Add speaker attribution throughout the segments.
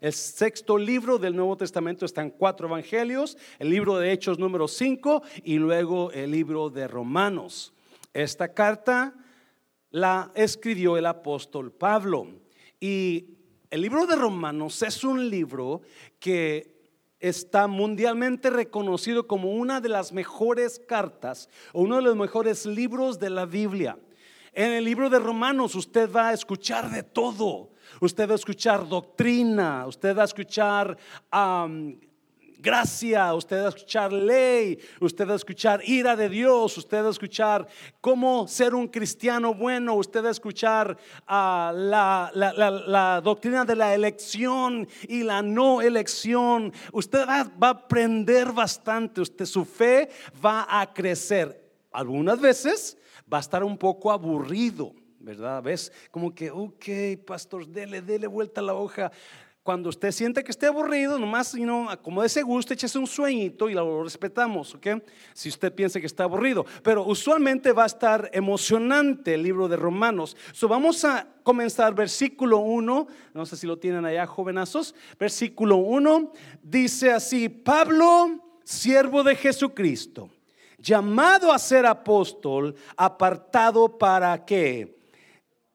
Speaker 1: El sexto libro del Nuevo Testamento están cuatro evangelios, el libro de Hechos número 5 y luego el libro de Romanos. Esta carta la escribió el apóstol Pablo y el libro de Romanos es un libro que está mundialmente reconocido como una de las mejores cartas o uno de los mejores libros de la Biblia. En el libro de Romanos usted va a escuchar de todo. Usted va a escuchar doctrina, usted va a escuchar gracia, usted va a escuchar ley, usted va a escuchar ira de Dios, usted va a escuchar cómo ser un cristiano bueno, usted va a escuchar ah, la, doctrina de la elección y la no elección. Usted va, va a aprender bastante, usted su fe va a crecer. Algunas veces va a estar un poco aburrido. ¿verdad? ¿Ves? Como que, ok, pastor, dele, dele vuelta la hoja cuando usted siente que esté aburrido, nomás, you know, como de ese gusto, échese un sueñito y lo respetamos, ¿ok? Si usted piensa que está aburrido. Pero usualmente va a estar emocionante el libro de Romanos. So, vamos a comenzar versículo 1, no sé si lo tienen allá, jovenazos. Versículo 1 dice así: Pablo, siervo de Jesucristo, llamado a ser apóstol, apartado para qué?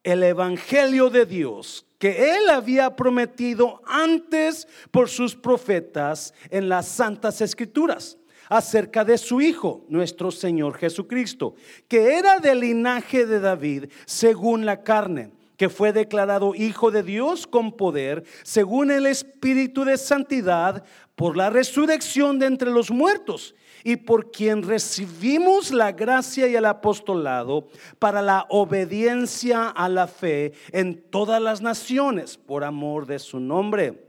Speaker 1: El evangelio de Dios que él había prometido antes por sus profetas en las santas escrituras acerca de su Hijo, nuestro Señor Jesucristo, que era del linaje de David según la carne, que fue declarado Hijo de Dios con poder, según el Espíritu de Santidad, por la resurrección de entre los muertos y por quien recibimos la gracia y el apostolado para la obediencia a la fe en todas las naciones por amor de su nombre,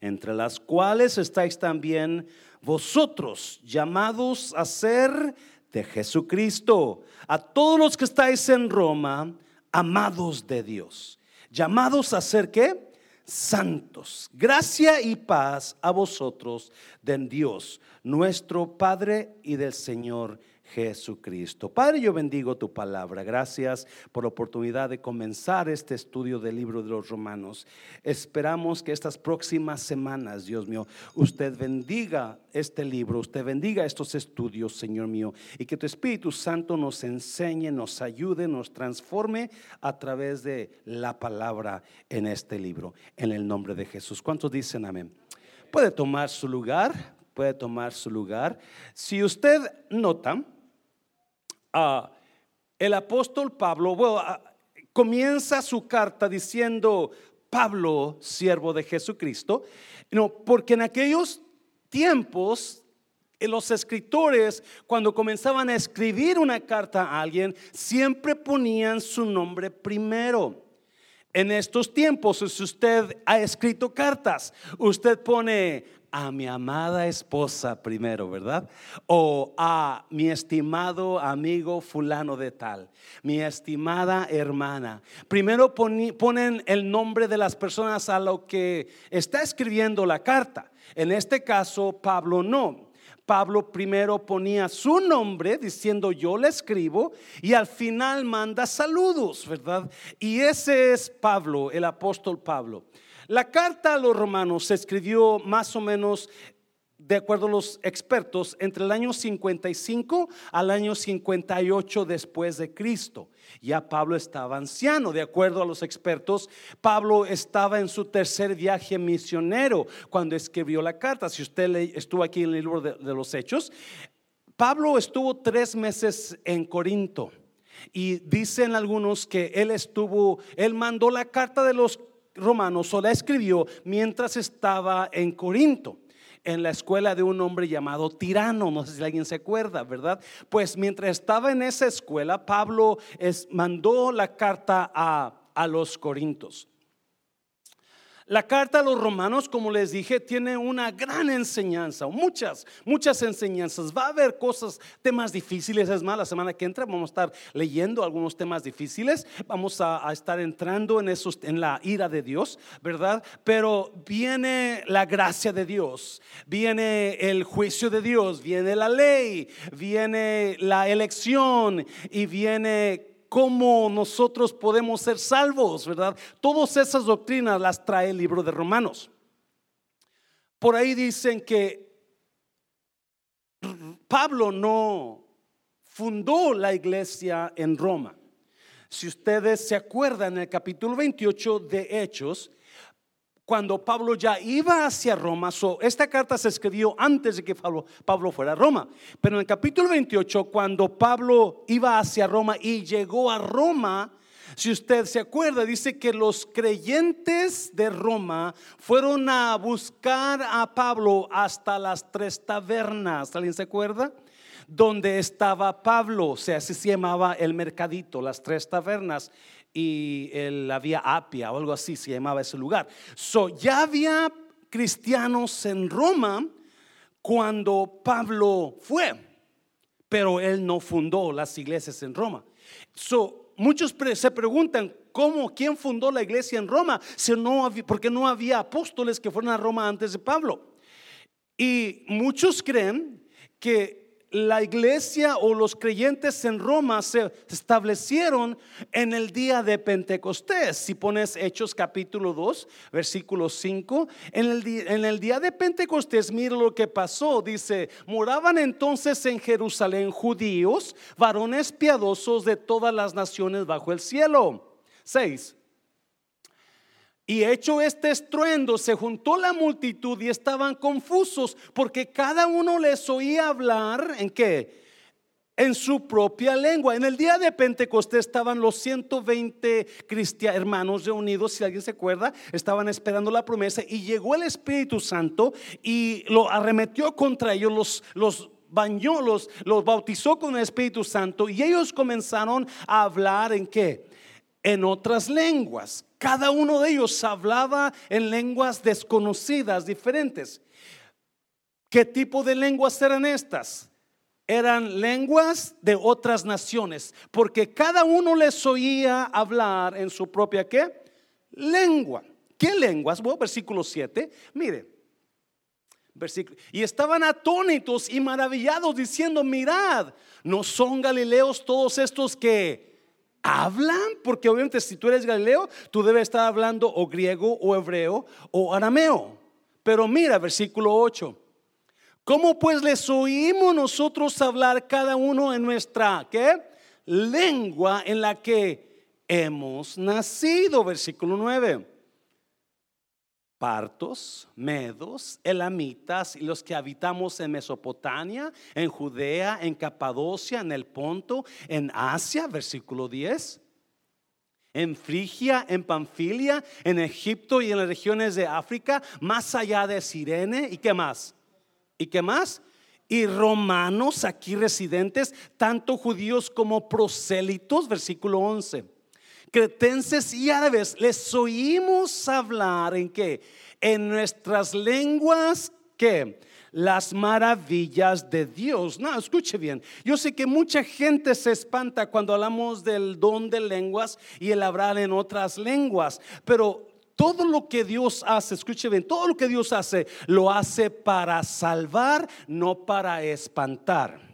Speaker 1: entre las cuales estáis también vosotros llamados a ser de Jesucristo, a todos los que estáis en Roma, amados de Dios, llamados a ser qué? Santos. Gracia y paz a vosotros de Dios, nuestro Padre y del Señor Jesucristo. Padre, yo bendigo tu palabra. Gracias por la oportunidad de comenzar este estudio del libro de los romanos. Esperamos que estas próximas semanas, Dios mío, usted bendiga este libro, usted bendiga estos estudios, Señor mío, y que tu Espíritu Santo nos enseñe, nos ayude, nos transforme a través de la palabra en este libro. En el nombre de Jesús. ¿Cuántos dicen amén? Puede tomar su lugar, puede tomar su lugar. Si usted nota, el apóstol Pablo comienza su carta diciendo, Pablo, siervo de Jesucristo, no, porque en aquellos tiempos los escritores, cuando comenzaban a escribir una carta a alguien, siempre ponían su nombre primero. En estos tiempos, si usted ha escrito cartas, usted pone a mi amada esposa primero, ¿verdad? O a mi estimado amigo fulano de tal, mi estimada hermana. Primero ponen el nombre de las personas a lo que está escribiendo la carta. En este caso, Pablo no. Pablo primero ponía su nombre diciendo yo le escribo y al final manda saludos, ¿verdad? Y ese es Pablo, el apóstol Pablo. La carta a los romanos se escribió más o menos de acuerdo a los expertos, entre el año 55 al año 58 después de Cristo. Ya Pablo estaba anciano, de acuerdo a los expertos. Pablo estaba en su tercer viaje misionero cuando escribió la carta. Si usted estuvo aquí en el libro de, los Hechos, Pablo estuvo tres meses en Corinto. Y dicen algunos que él estuvo, él mandó la carta de los Romanos o la escribió mientras estaba en Corinto en la escuela de un hombre llamado Tirano, no sé si alguien se acuerda, ¿verdad? Pues mientras estaba en esa escuela, Pablo mandó la carta a, a los Corintos. La carta a los romanos, como les dije, tiene una gran enseñanza, muchas, muchas enseñanzas. Va a haber cosas, temas difíciles. Es más, la semana que entra vamos a estar leyendo algunos temas difíciles. Vamos a, estar entrando en, esos, en la ira de Dios, ¿verdad? Pero viene la gracia de Dios, viene el juicio de Dios, viene la ley, viene la elección y viene cómo nosotros podemos ser salvos, ¿verdad? Todas esas doctrinas las trae el libro de Romanos. Por ahí dicen que Pablo no fundó la iglesia en Roma. Si ustedes se acuerdan, en el capítulo 28 de Hechos, cuando Pablo ya iba hacia Roma, esta carta se escribió antes de que Pablo, Pablo, fuera a Roma, pero en el capítulo 28, cuando Pablo iba hacia Roma y llegó a Roma, si usted se acuerda, dice que los creyentes de Roma fueron a buscar a Pablo hasta las tres tabernas. ¿Alguien se acuerda? Donde estaba Pablo, o sea, así se llamaba el mercadito, las tres tabernas y la había Apia o algo así se llamaba ese lugar. So, ya había cristianos en Roma cuando Pablo fue, pero él no fundó las iglesias en Roma. So, muchos se preguntan cómo, quién fundó la iglesia en Roma, si no porque no había apóstoles que fueron a Roma antes de Pablo. Y muchos creen que la iglesia o los creyentes en Roma se establecieron en el día de Pentecostés. Si pones Hechos capítulo 2, versículo 5, en el, día, de Pentecostés, mira lo que pasó. Dice, moraban entonces en Jerusalén judíos, varones piadosos de todas las naciones bajo el cielo. 6. Y hecho este estruendo, se juntó la multitud y estaban confusos porque cada uno les oía hablar en qué? En su propia lengua. En el día de Pentecostés estaban los 120 hermanos reunidos, si alguien se acuerda, estaban esperando la promesa y llegó el Espíritu Santo y lo arremetió contra ellos, los, los bañó, los, los bautizó con el Espíritu Santo y ellos comenzaron a hablar en qué? En otras lenguas cada uno de ellos hablaba en lenguas desconocidas, diferentes. ¿Qué tipo de lenguas eran estas? Eran lenguas de otras naciones, porque cada uno les oía hablar en su propia ¿qué? lengua. ¿Qué lenguas? Bueno, versículo 7. Mire, versículo. Y estaban atónitos y maravillados diciendo, mirad, ¿no son galileos todos estos que hablan, porque obviamente si tú eres galileo, tú debes estar hablando o griego o hebreo o arameo. Pero mira, versículo 8. ¿Cómo pues les oímos nosotros hablar cada uno en nuestra ¿qué? lengua en la que hemos nacido? Versículo 9 partos, medos, elamitas y los que habitamos en Mesopotamia, en Judea, en Capadocia, en el Ponto, en Asia, versículo 10. En Frigia, en Panfilia, en Egipto y en las regiones de África, más allá de Sirene. ¿Y qué más? ¿Y qué más? Y romanos aquí residentes, tanto judíos como prosélitos, versículo 11 cretenses y árabes, les oímos hablar en qué? En nuestras lenguas, ¿qué? Las maravillas de Dios. No, escuche bien. Yo sé que mucha gente se espanta cuando hablamos del don de lenguas y el hablar en otras lenguas, pero todo lo que Dios hace, escuche bien, todo lo que Dios hace, lo hace para salvar, no para espantar.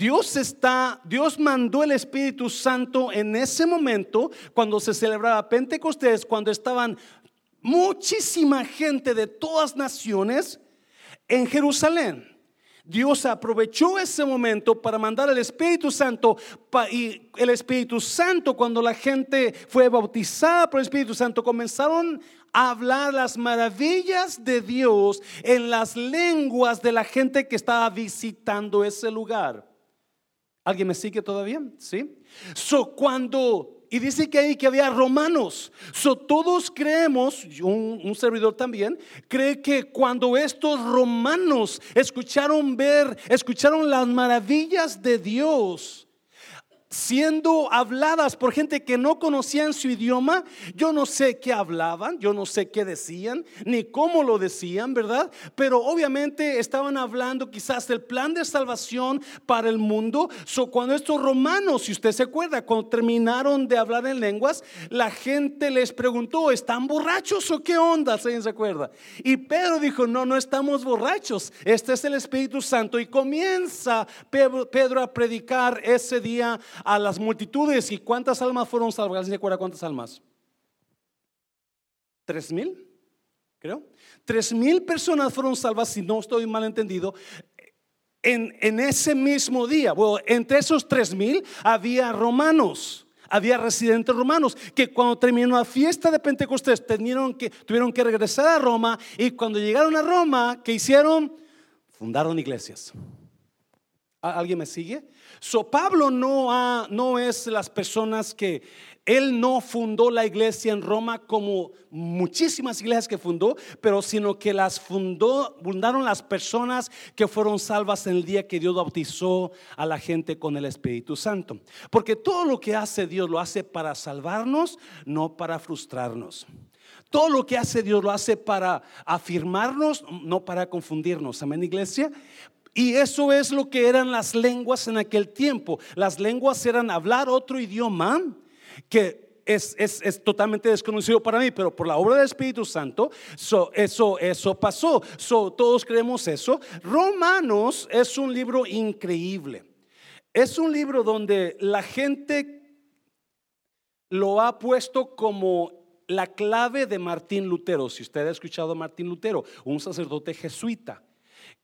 Speaker 1: Dios está, Dios mandó el Espíritu Santo en ese momento cuando se celebraba Pentecostés, cuando estaban muchísima gente de todas naciones en Jerusalén. Dios aprovechó ese momento para mandar el Espíritu Santo y el Espíritu Santo cuando la gente fue bautizada por el Espíritu Santo comenzaron a hablar las maravillas de Dios en las lenguas de la gente que estaba visitando ese lugar. ¿Alguien me sigue todavía? ¿Sí? So, cuando, y dice que ahí que había romanos. So, todos creemos, un, un servidor también, cree que cuando estos romanos escucharon ver, escucharon las maravillas de Dios, siendo habladas por gente que no conocían su idioma. Yo no sé qué hablaban, yo no sé qué decían, ni cómo lo decían, ¿verdad? Pero obviamente estaban hablando quizás del plan de salvación para el mundo. So, cuando estos romanos, si usted se acuerda, cuando terminaron de hablar en lenguas, la gente les preguntó, ¿están borrachos o qué onda? ¿Se acuerda? Y Pedro dijo, no, no estamos borrachos, este es el Espíritu Santo. Y comienza Pedro a predicar ese día a las multitudes. ¿Y cuántas almas fueron salvas? ¿Alguien se acuerda cuántas almas? ¿Tres mil? Creo. Tres mil personas fueron salvas, si no estoy mal entendido, en, en ese mismo día. Bueno, entre esos tres mil había romanos había residentes romanos que cuando terminó la fiesta de Pentecostés tuvieron que, regresar a Roma y cuando llegaron a Roma, ¿qué hicieron? Fundaron iglesias. ¿Alguien me sigue? So Pablo no, no es las personas que él no fundó la iglesia en Roma como muchísimas iglesias que fundó, pero sino que las fundó, fundaron las personas que fueron salvas en el día que Dios bautizó a la gente con el Espíritu Santo. Porque todo lo que hace Dios lo hace para salvarnos, no para frustrarnos. Todo lo que hace Dios lo hace para afirmarnos, no para confundirnos. Amén, iglesia. Y eso es lo que eran las lenguas en aquel tiempo. Las lenguas eran hablar otro idioma que es, totalmente desconocido para mí, pero por la obra del Espíritu Santo, eso, eso pasó. todos creemos eso. Romanos es un libro increíble. Es un libro donde la gente lo ha puesto como la clave de Martín Lutero. Si usted ha escuchado a Martín Lutero, un sacerdote jesuita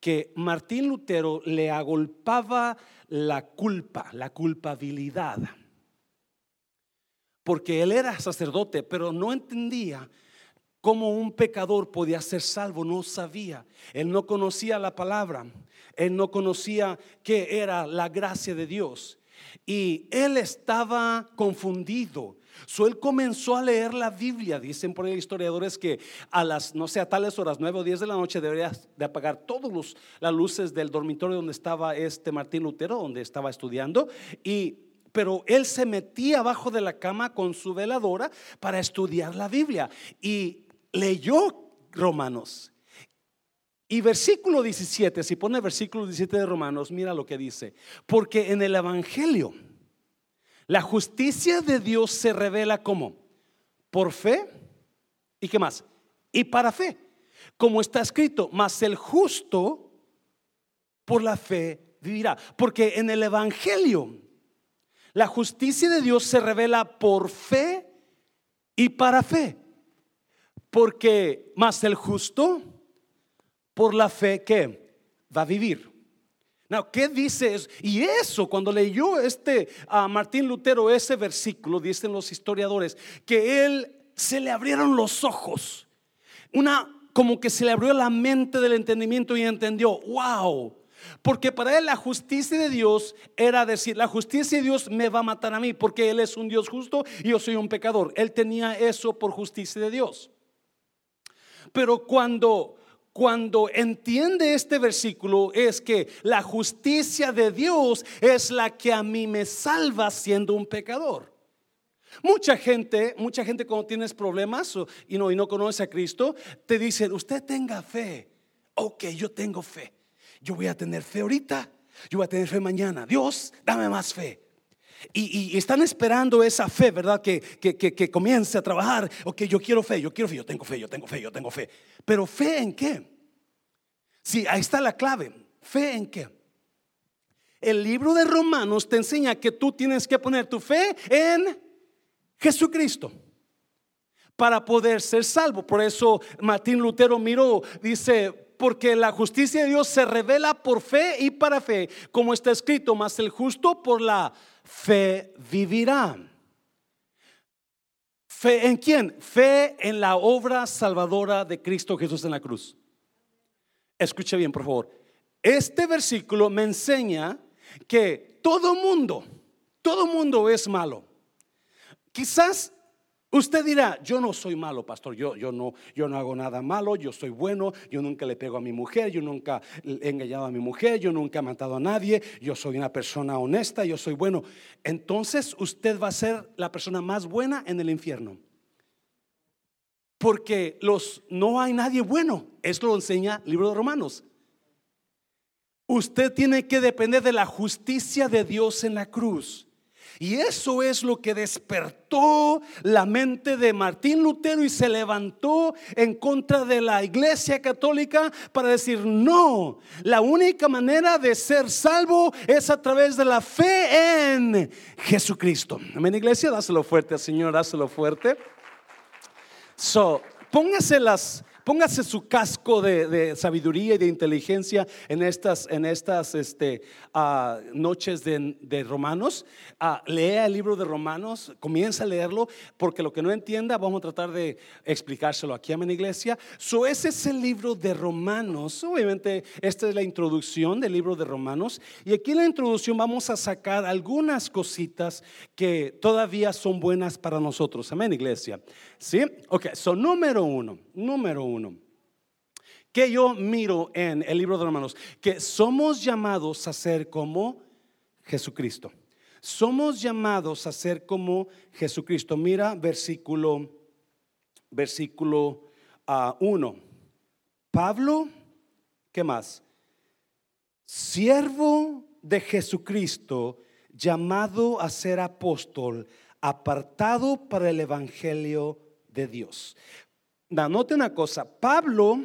Speaker 1: que Martín Lutero le agolpaba la culpa, la culpabilidad. Porque él era sacerdote, pero no entendía cómo un pecador podía ser salvo, no sabía. Él no conocía la palabra, él no conocía qué era la gracia de Dios. Y él estaba confundido. So, él comenzó a leer la Biblia. Dicen por ahí historiadores que a las, no sé, a tales horas, 9 o 10 de la noche, debería de apagar todas las luces del dormitorio donde estaba este Martín Lutero, donde estaba estudiando. Y, pero él se metía abajo de la cama con su veladora para estudiar la Biblia. Y leyó Romanos. Y versículo 17, si pone versículo 17 de Romanos, mira lo que dice. Porque en el Evangelio la justicia de Dios se revela como por fe y qué más? Y para fe. Como está escrito, mas el justo por la fe vivirá. Porque en el Evangelio la justicia de Dios se revela por fe y para fe. Porque más el justo por la fe que va a vivir. ¿Qué dice Y eso, cuando leyó este a Martín Lutero ese versículo, dicen los historiadores, que él se le abrieron los ojos. Una como que se le abrió la mente del entendimiento y entendió, wow, porque para él la justicia de Dios era decir, la justicia de Dios me va a matar a mí porque Él es un Dios justo y yo soy un pecador. Él tenía eso por justicia de Dios. Pero cuando cuando entiende este versículo es que la justicia de Dios es la que a mí me salva siendo un pecador. Mucha gente, mucha gente cuando tienes problemas y no, y no conoce a Cristo, te dicen, usted tenga fe. Ok, yo tengo fe. Yo voy a tener fe ahorita, yo voy a tener fe mañana. Dios, dame más fe. Y, están esperando esa fe, ¿verdad? Que, que, que, comience a trabajar. Ok, yo quiero fe, yo quiero fe, yo tengo fe, yo tengo fe, yo tengo fe. Pero fe en qué? Sí, ahí está la clave. ¿Fe en qué? El libro de Romanos te enseña que tú tienes que poner tu fe en Jesucristo para poder ser salvo. Por eso Martín Lutero miró, dice, porque la justicia de Dios se revela por fe y para fe, como está escrito, mas el justo por la fe vivirá. ¿Fe en quién? Fe en la obra salvadora de Cristo Jesús en la cruz. Escuche bien, por favor. Este versículo me enseña que todo mundo, todo mundo es malo. Quizás usted dirá, yo no soy malo, pastor, yo, yo, no, yo no hago nada malo, yo soy bueno, yo nunca le pego a mi mujer, yo nunca he engañado a mi mujer, yo nunca he matado a nadie, yo soy una persona honesta, yo soy bueno. Entonces usted va a ser la persona más buena en el infierno. Porque los no hay nadie bueno. Esto lo enseña el libro de Romanos. Usted tiene que depender de la justicia de Dios en la cruz. Y eso es lo que despertó la mente de Martín Lutero y se levantó en contra de la iglesia católica para decir, no, la única manera de ser salvo es a través de la fe en Jesucristo. Amén, iglesia, dáselo fuerte, Señor, dáselo fuerte. So, póngase las Póngase su casco de, sabiduría y de inteligencia en estas, en estas este, ah, noches de, Romanos. Ah, lea el libro de Romanos, comienza a leerlo, porque lo que no entienda vamos a tratar de explicárselo aquí a mi iglesia. So, ese es el libro de Romanos. Obviamente, esta es la introducción del libro de Romanos. Y aquí en la introducción vamos a sacar algunas cositas que todavía son buenas para nosotros. Amén, iglesia. ¿Sí? Ok, so número uno, número uno que yo miro en el libro de Romanos, que somos llamados a ser como Jesucristo. Somos llamados a ser como Jesucristo. Mira versículo versículo 1. Ah, Pablo, ¿qué más? Siervo de Jesucristo, llamado a ser apóstol, apartado para el evangelio de Dios. Note una cosa, Pablo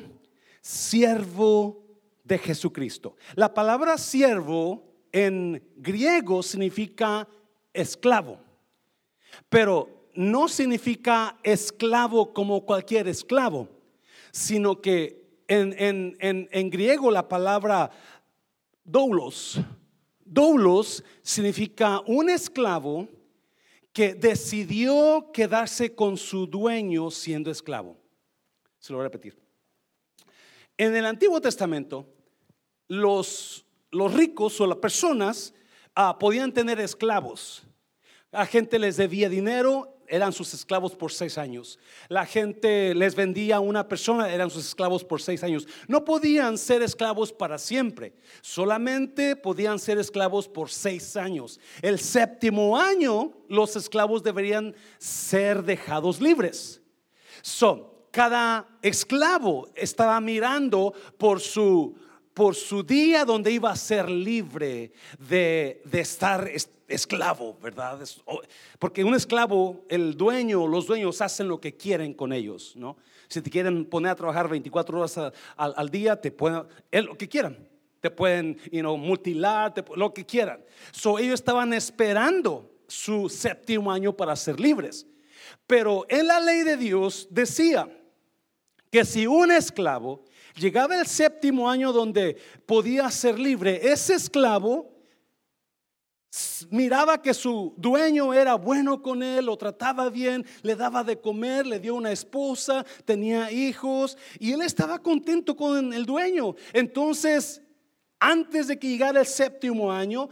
Speaker 1: siervo de Jesucristo. La palabra siervo en griego significa esclavo, pero no significa esclavo como cualquier esclavo, sino que en, en griego la palabra doulos, doulos significa un esclavo que decidió quedarse con su dueño siendo esclavo. Se lo voy a repetir. En el Antiguo Testamento, los, los ricos o las personas ah, podían tener esclavos. La gente les debía dinero, eran sus esclavos por seis años. La gente les vendía a una persona, eran sus esclavos por seis años. No podían ser esclavos para siempre, solamente podían ser esclavos por seis años. El séptimo año, los esclavos deberían ser dejados libres. Son cada esclavo estaba mirando por su, por su día donde iba a ser libre de, estar esclavo, ¿verdad? Porque un esclavo, el dueño, los dueños hacen lo que quieren con ellos, ¿no? Si te quieren poner a trabajar 24 horas al día, te pueden, lo que quieran. Te pueden, you know, mutilar, lo que quieran. So, ellos estaban esperando su séptimo año para ser libres. Pero en la ley de Dios decía, que si un esclavo llegaba el séptimo año donde podía ser libre, ese esclavo miraba que su dueño era bueno con él, lo trataba bien, le daba de comer, le dio una esposa, tenía hijos y él estaba contento con el dueño. Entonces, antes de que llegara el séptimo año,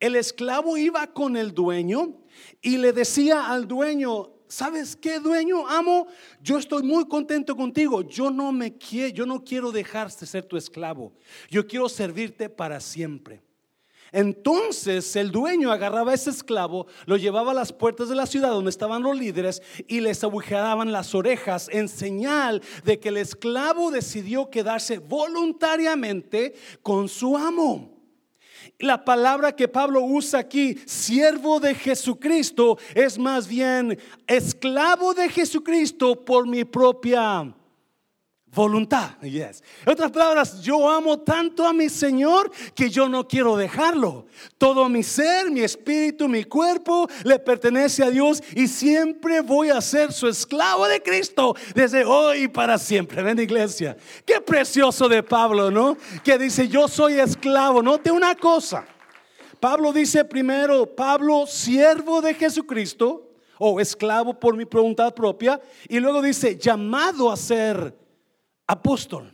Speaker 1: el esclavo iba con el dueño y le decía al dueño, ¿sabes qué, dueño? Amo, yo estoy muy contento contigo. Yo no me quiero, yo no quiero dejarte ser tu esclavo. Yo quiero servirte para siempre. Entonces el dueño agarraba a ese esclavo, lo llevaba a las puertas de la ciudad donde estaban los líderes y les agujeaban las orejas en señal de que el esclavo decidió quedarse voluntariamente con su amo. La palabra que Pablo usa aquí, siervo de Jesucristo, es más bien esclavo de Jesucristo por mi propia Voluntad, yes. En otras palabras, yo amo tanto a mi Señor que yo no quiero dejarlo. Todo mi ser, mi espíritu, mi cuerpo le pertenece a Dios y siempre voy a ser su esclavo de Cristo desde hoy para siempre. Ven, iglesia. Qué precioso de Pablo, ¿no? Que dice, yo soy esclavo. Note una cosa. Pablo dice primero, Pablo, siervo de Jesucristo o esclavo por mi voluntad propia. Y luego dice, llamado a ser apóstol.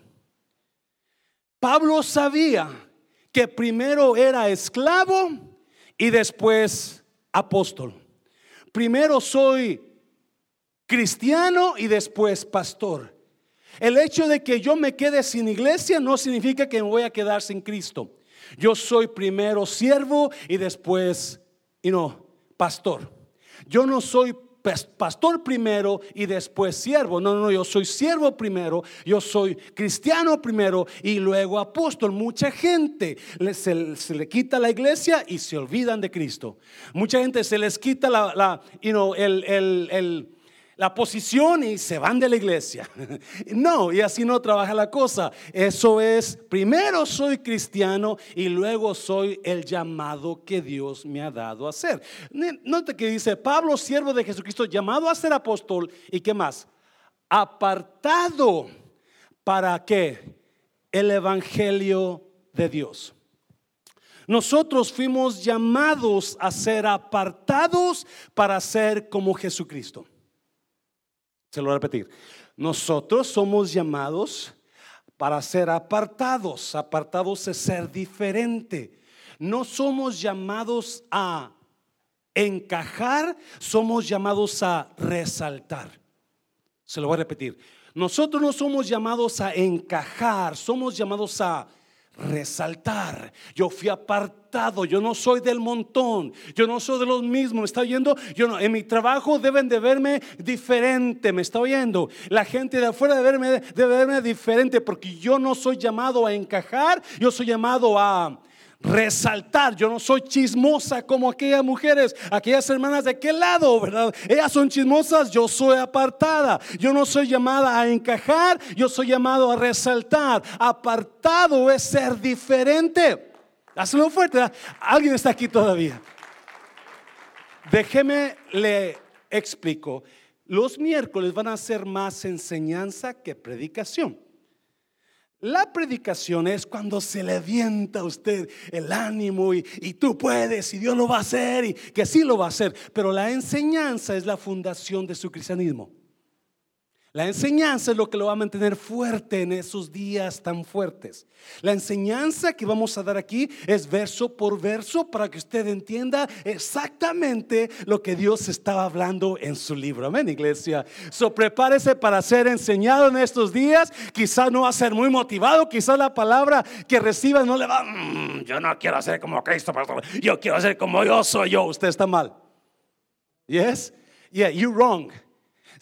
Speaker 1: Pablo sabía que primero era esclavo y después apóstol. Primero soy cristiano y después pastor. El hecho de que yo me quede sin iglesia no significa que me voy a quedar sin Cristo. Yo soy primero siervo y después, y no, pastor. Yo no soy pastor primero y después siervo. No, no, yo soy siervo primero, yo soy cristiano primero y luego apóstol. Mucha gente se, le quita la iglesia y se olvidan de Cristo. Mucha gente se les quita la, la el, el la posición y se van de la iglesia. No, y así no trabaja la cosa. Eso es, primero soy cristiano y luego soy el llamado que Dios me ha dado a ser. Note que dice, Pablo, siervo de Jesucristo, llamado a ser apóstol y qué más, apartado para qué? El Evangelio de Dios. Nosotros fuimos llamados a ser apartados para ser como Jesucristo. Se lo voy a repetir. Nosotros somos llamados para ser apartados. Apartados es ser diferente. No somos llamados a encajar, somos llamados a resaltar. Se lo voy a repetir. Nosotros no somos llamados a encajar, somos llamados a. Yo fui apartado, yo no soy del montón, yo no soy de los mismos, ¿me está oyendo? Yo no, en mi trabajo deben de verme diferente, ¿me está oyendo? La gente de afuera verme, debe verme diferente porque yo no soy llamado a encajar, yo soy llamado a resaltar. Yo no soy chismosa como aquellas mujeres, aquellas hermanas de aquel lado, ¿verdad? Ellas son chismosas, yo soy apartada. Yo no soy llamada a encajar, yo soy llamado a resaltar. Apartado es ser diferente. Hazlo fuerte. Alguien está aquí todavía. Déjeme le explico. Los miércoles van a ser más enseñanza que predicación. La predicación es cuando se le avienta a usted el ánimo y, y, tú puedes y Dios lo va a hacer y que sí lo va a hacer. Pero la enseñanza es la fundación de su cristianismo. La enseñanza es lo que lo va a mantener fuerte en esos días tan fuertes. La enseñanza que vamos a dar aquí es verso por verso para que usted entienda exactamente lo que Dios estaba hablando en su libro. Amén, iglesia. So prepárese para ser enseñado en estos días. Quizás no va a ser muy motivado, quizás la palabra que reciba no le va, mm, yo no quiero ser como Cristo, yo quiero ser como yo soy yo. Usted está mal. Yes? Yeah, you're wrong.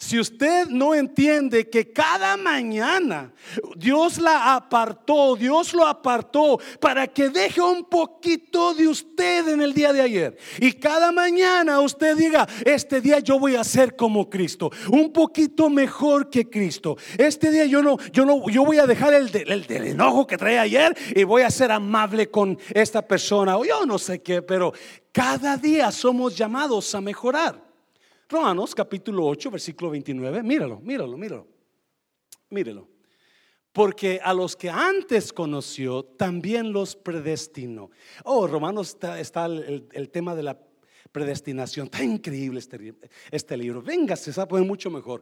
Speaker 1: Si usted no entiende que cada mañana Dios la apartó, Dios lo apartó para que deje un poquito de usted en el día de ayer. Y cada mañana usted diga, este día yo voy a ser como Cristo, un poquito mejor que Cristo. Este día yo no, yo no, yo voy a dejar el, el del enojo que trae ayer y voy a ser amable con esta persona. O yo no sé qué, pero cada día somos llamados a mejorar. Romanos capítulo 8, versículo 29. Míralo, míralo, míralo. Míralo. Porque a los que antes conoció, también los predestinó. Oh, Romanos está, el, tema de la predestinación. Está increíble este, este libro. Venga, se sabe mucho mejor.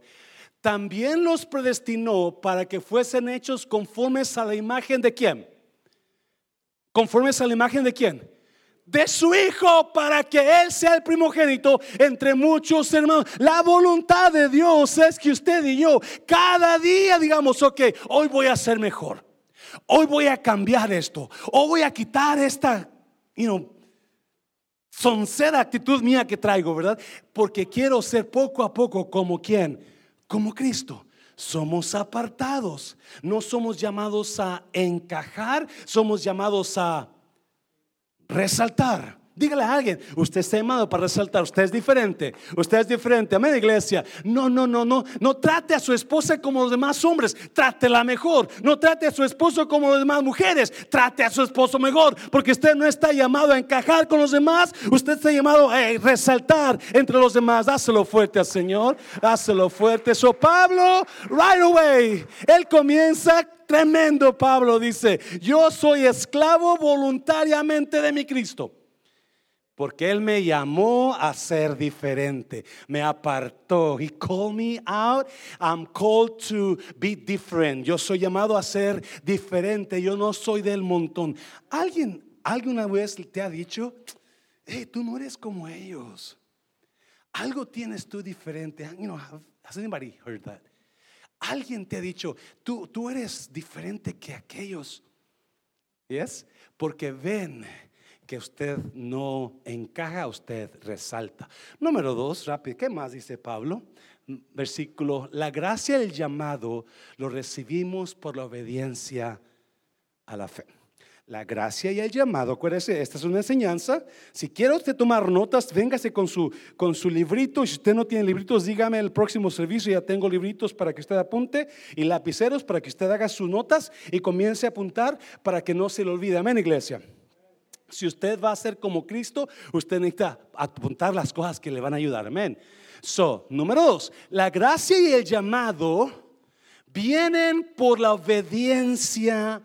Speaker 1: También los predestinó para que fuesen hechos conformes a la imagen de quién. Conformes a la imagen de quién de su Hijo para que Él sea el primogénito entre muchos hermanos. La voluntad de Dios es que usted y yo cada día digamos, ok, hoy voy a ser mejor. Hoy voy a cambiar esto. Hoy voy a quitar esta, you know, soncera actitud mía que traigo, ¿verdad? Porque quiero ser poco a poco como quien, como Cristo. Somos apartados. No somos llamados a encajar, somos llamados a resaltar. Dígale a alguien, usted está llamado para resaltar, usted es diferente, usted es diferente. Amén, iglesia. No, no, no, no, no trate a su esposa como los demás hombres, trátela mejor. No trate a su esposo como las demás mujeres, trate a su esposo mejor, porque usted no está llamado a encajar con los demás, usted está llamado a resaltar entre los demás. Dáselo fuerte al Señor, dáselo fuerte. So Pablo, right away, él comienza Tremendo Pablo dice, yo soy esclavo voluntariamente de mi Cristo. Porque Él me llamó a ser diferente, me apartó. He called me out. I'm called to be different. Yo soy llamado a ser diferente. Yo no soy del montón. ¿Alguien alguna vez te ha dicho, hey, tú no eres como ellos? Algo tienes tú diferente. You know, has anybody heard that? Alguien te ha dicho, tú, tú eres diferente que aquellos. ¿Yes? Porque ven que usted no encaja, usted resalta. Número dos, rápido, ¿qué más dice Pablo? Versículo, la gracia del llamado lo recibimos por la obediencia a la fe la gracia y el llamado. Acuérdese, esta es una enseñanza. Si quiere usted tomar notas, véngase con su, con su librito. Si usted no tiene libritos, dígame el próximo servicio. Ya tengo libritos para que usted apunte y lapiceros para que usted haga sus notas y comience a apuntar para que no se le olvide. Amén, iglesia. Si usted va a ser como Cristo, usted necesita apuntar las cosas que le van a ayudar. Amén. So, número dos, la gracia y el llamado vienen por la obediencia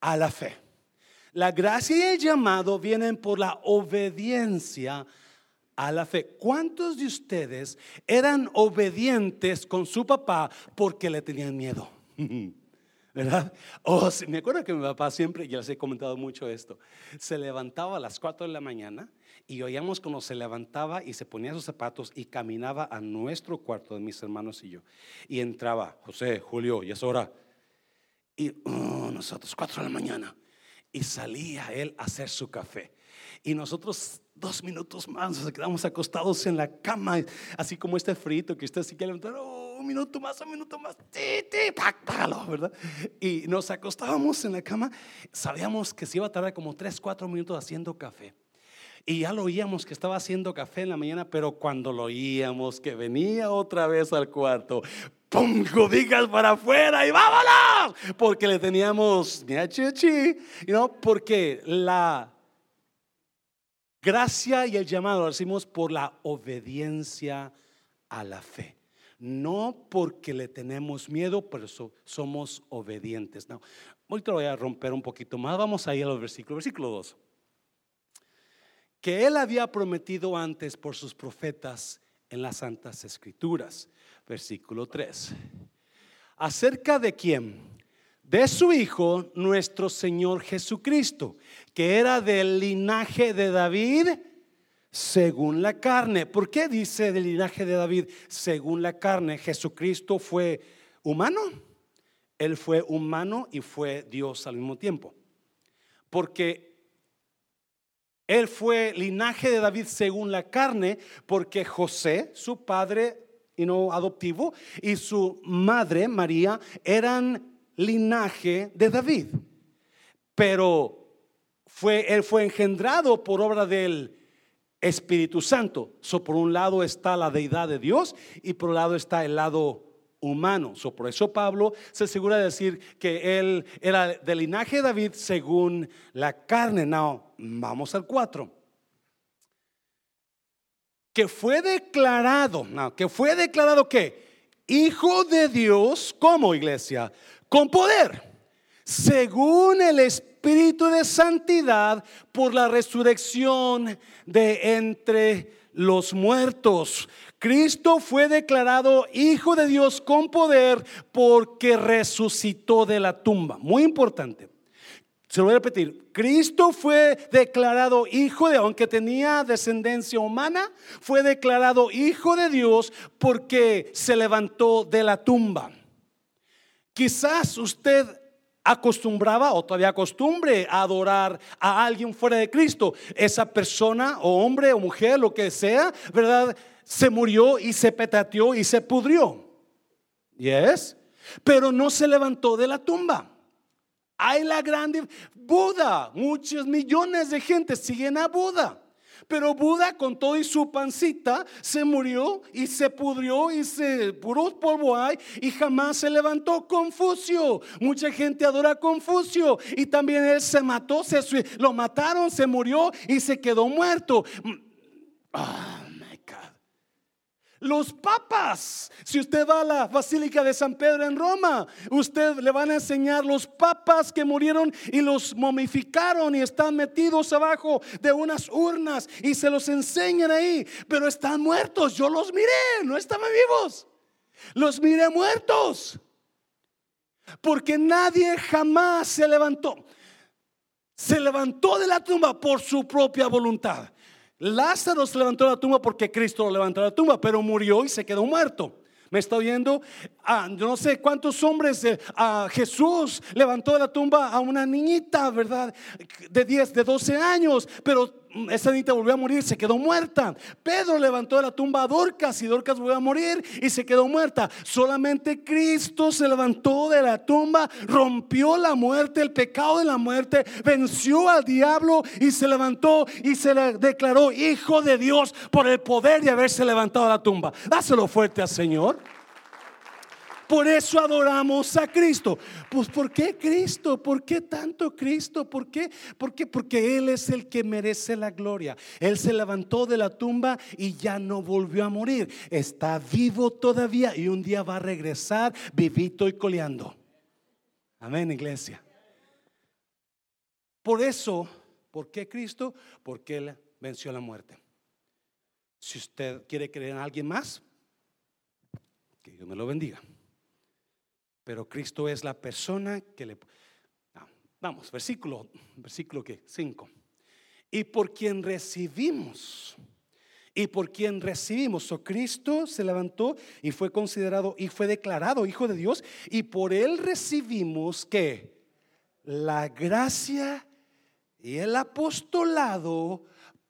Speaker 1: a la fe. La gracia y el llamado vienen por la obediencia a la fe. ¿Cuántos de ustedes eran obedientes con su papá porque le tenían miedo? ¿Verdad? Oh, me acuerdo que mi papá siempre, ya les he comentado mucho esto, se levantaba a las 4 de la mañana y oíamos cuando se levantaba y se ponía sus zapatos y caminaba a nuestro cuarto de mis hermanos y yo. Y entraba, José, Julio, y es hora. Y oh, nosotros, 4 de la mañana y salía él a hacer su café. Y nosotros dos minutos más nos quedamos acostados en la cama, así como este frito que usted sí quiere levantar, oh, un minuto más, un minuto más, ¿verdad? Y nos acostábamos en la cama, sabíamos que se iba a tardar como tres, cuatro minutos haciendo café. Y ya lo oíamos que estaba haciendo café en la mañana, pero cuando lo oíamos que venía otra vez al cuarto, ¡pum! Cobijas para afuera y vámonos. Porque le teníamos, mira, chichi, ¿no? Porque la gracia y el llamado lo hacemos por la obediencia a la fe. No porque le tenemos miedo, pero somos obedientes. No. Hoy voy a romper un poquito más. Vamos a ir a los versículos. Versículo 2 que él había prometido antes por sus profetas en las Santas Escrituras. Versículo 3. ¿Acerca de quién? De su Hijo, nuestro Señor Jesucristo, que era del linaje de David según la carne. ¿Por qué dice del linaje de David según la carne? Jesucristo fue humano. Él fue humano y fue Dios al mismo tiempo. Porque él fue linaje de David según la carne, porque José, su padre y no adoptivo, y su madre María eran linaje de David. Pero fue, él fue engendrado por obra del Espíritu Santo. So, por un lado está la deidad de Dios y por un lado está el lado humano. por eso Pablo se asegura de decir que él era del linaje de David según la carne. No, vamos al 4. Que fue declarado, no, que fue declarado que hijo de Dios, como iglesia, con poder, según el Espíritu de Santidad, por la resurrección de entre los muertos. Cristo fue declarado Hijo de Dios con poder porque resucitó de la tumba. Muy importante. Se lo voy a repetir. Cristo fue declarado hijo de, aunque tenía descendencia humana, fue declarado hijo de Dios porque se levantó de la tumba. Quizás usted acostumbraba o todavía acostumbre a adorar a alguien fuera de Cristo. Esa persona o hombre o mujer, lo que sea, ¿verdad? se murió y se petateó y se pudrió. Yes. Pero no se levantó de la tumba. Hay la grande Buda. Muchos millones de gente siguen a Buda. Pero Buda con todo y su pancita se murió y se pudrió y se puro polvo hay y jamás se levantó Confucio. Mucha gente adora a Confucio y también él se mató, se, lo mataron, se murió y se quedó muerto. Ah. Los papas, si usted va a la Basílica de San Pedro en Roma, usted le van a enseñar los papas que murieron y los momificaron y están metidos abajo de unas urnas y se los enseñan ahí, pero están muertos. Yo los miré, no estaban vivos. Los miré muertos. Porque nadie jamás se levantó. Se levantó de la tumba por su propia voluntad. Lázaro se levantó de la tumba porque Cristo lo levantó de la tumba, pero murió y se quedó muerto. ¿Me está oyendo? A yo no sé cuántos hombres, eh, Jesús levantó de la tumba a una niñita, ¿verdad? De 10, de 12 años, pero esa niña volvió a morir, se quedó muerta. Pedro levantó de la tumba a Dorcas y Dorcas volvió a morir y se quedó muerta. Solamente Cristo se levantó de la tumba, rompió la muerte, el pecado de la muerte, venció al diablo y se levantó y se le declaró hijo de Dios por el poder de haberse levantado de la tumba. Dáselo fuerte al Señor. Por eso adoramos a Cristo. Pues ¿por qué Cristo? ¿Por qué tanto Cristo? ¿Por qué? ¿Por qué? Porque Él es el que merece la gloria. Él se levantó de la tumba y ya no volvió a morir. Está vivo todavía y un día va a regresar vivito y coleando. Amén, iglesia. Por eso, ¿por qué Cristo? Porque Él venció la muerte. Si usted quiere creer en alguien más, que Dios me lo bendiga. Pero Cristo es la persona que le... Vamos, versículo, versículo que 5. Y por quien recibimos, y por quien recibimos, o Cristo se levantó y fue considerado y fue declarado Hijo de Dios, y por él recibimos que la gracia y el apostolado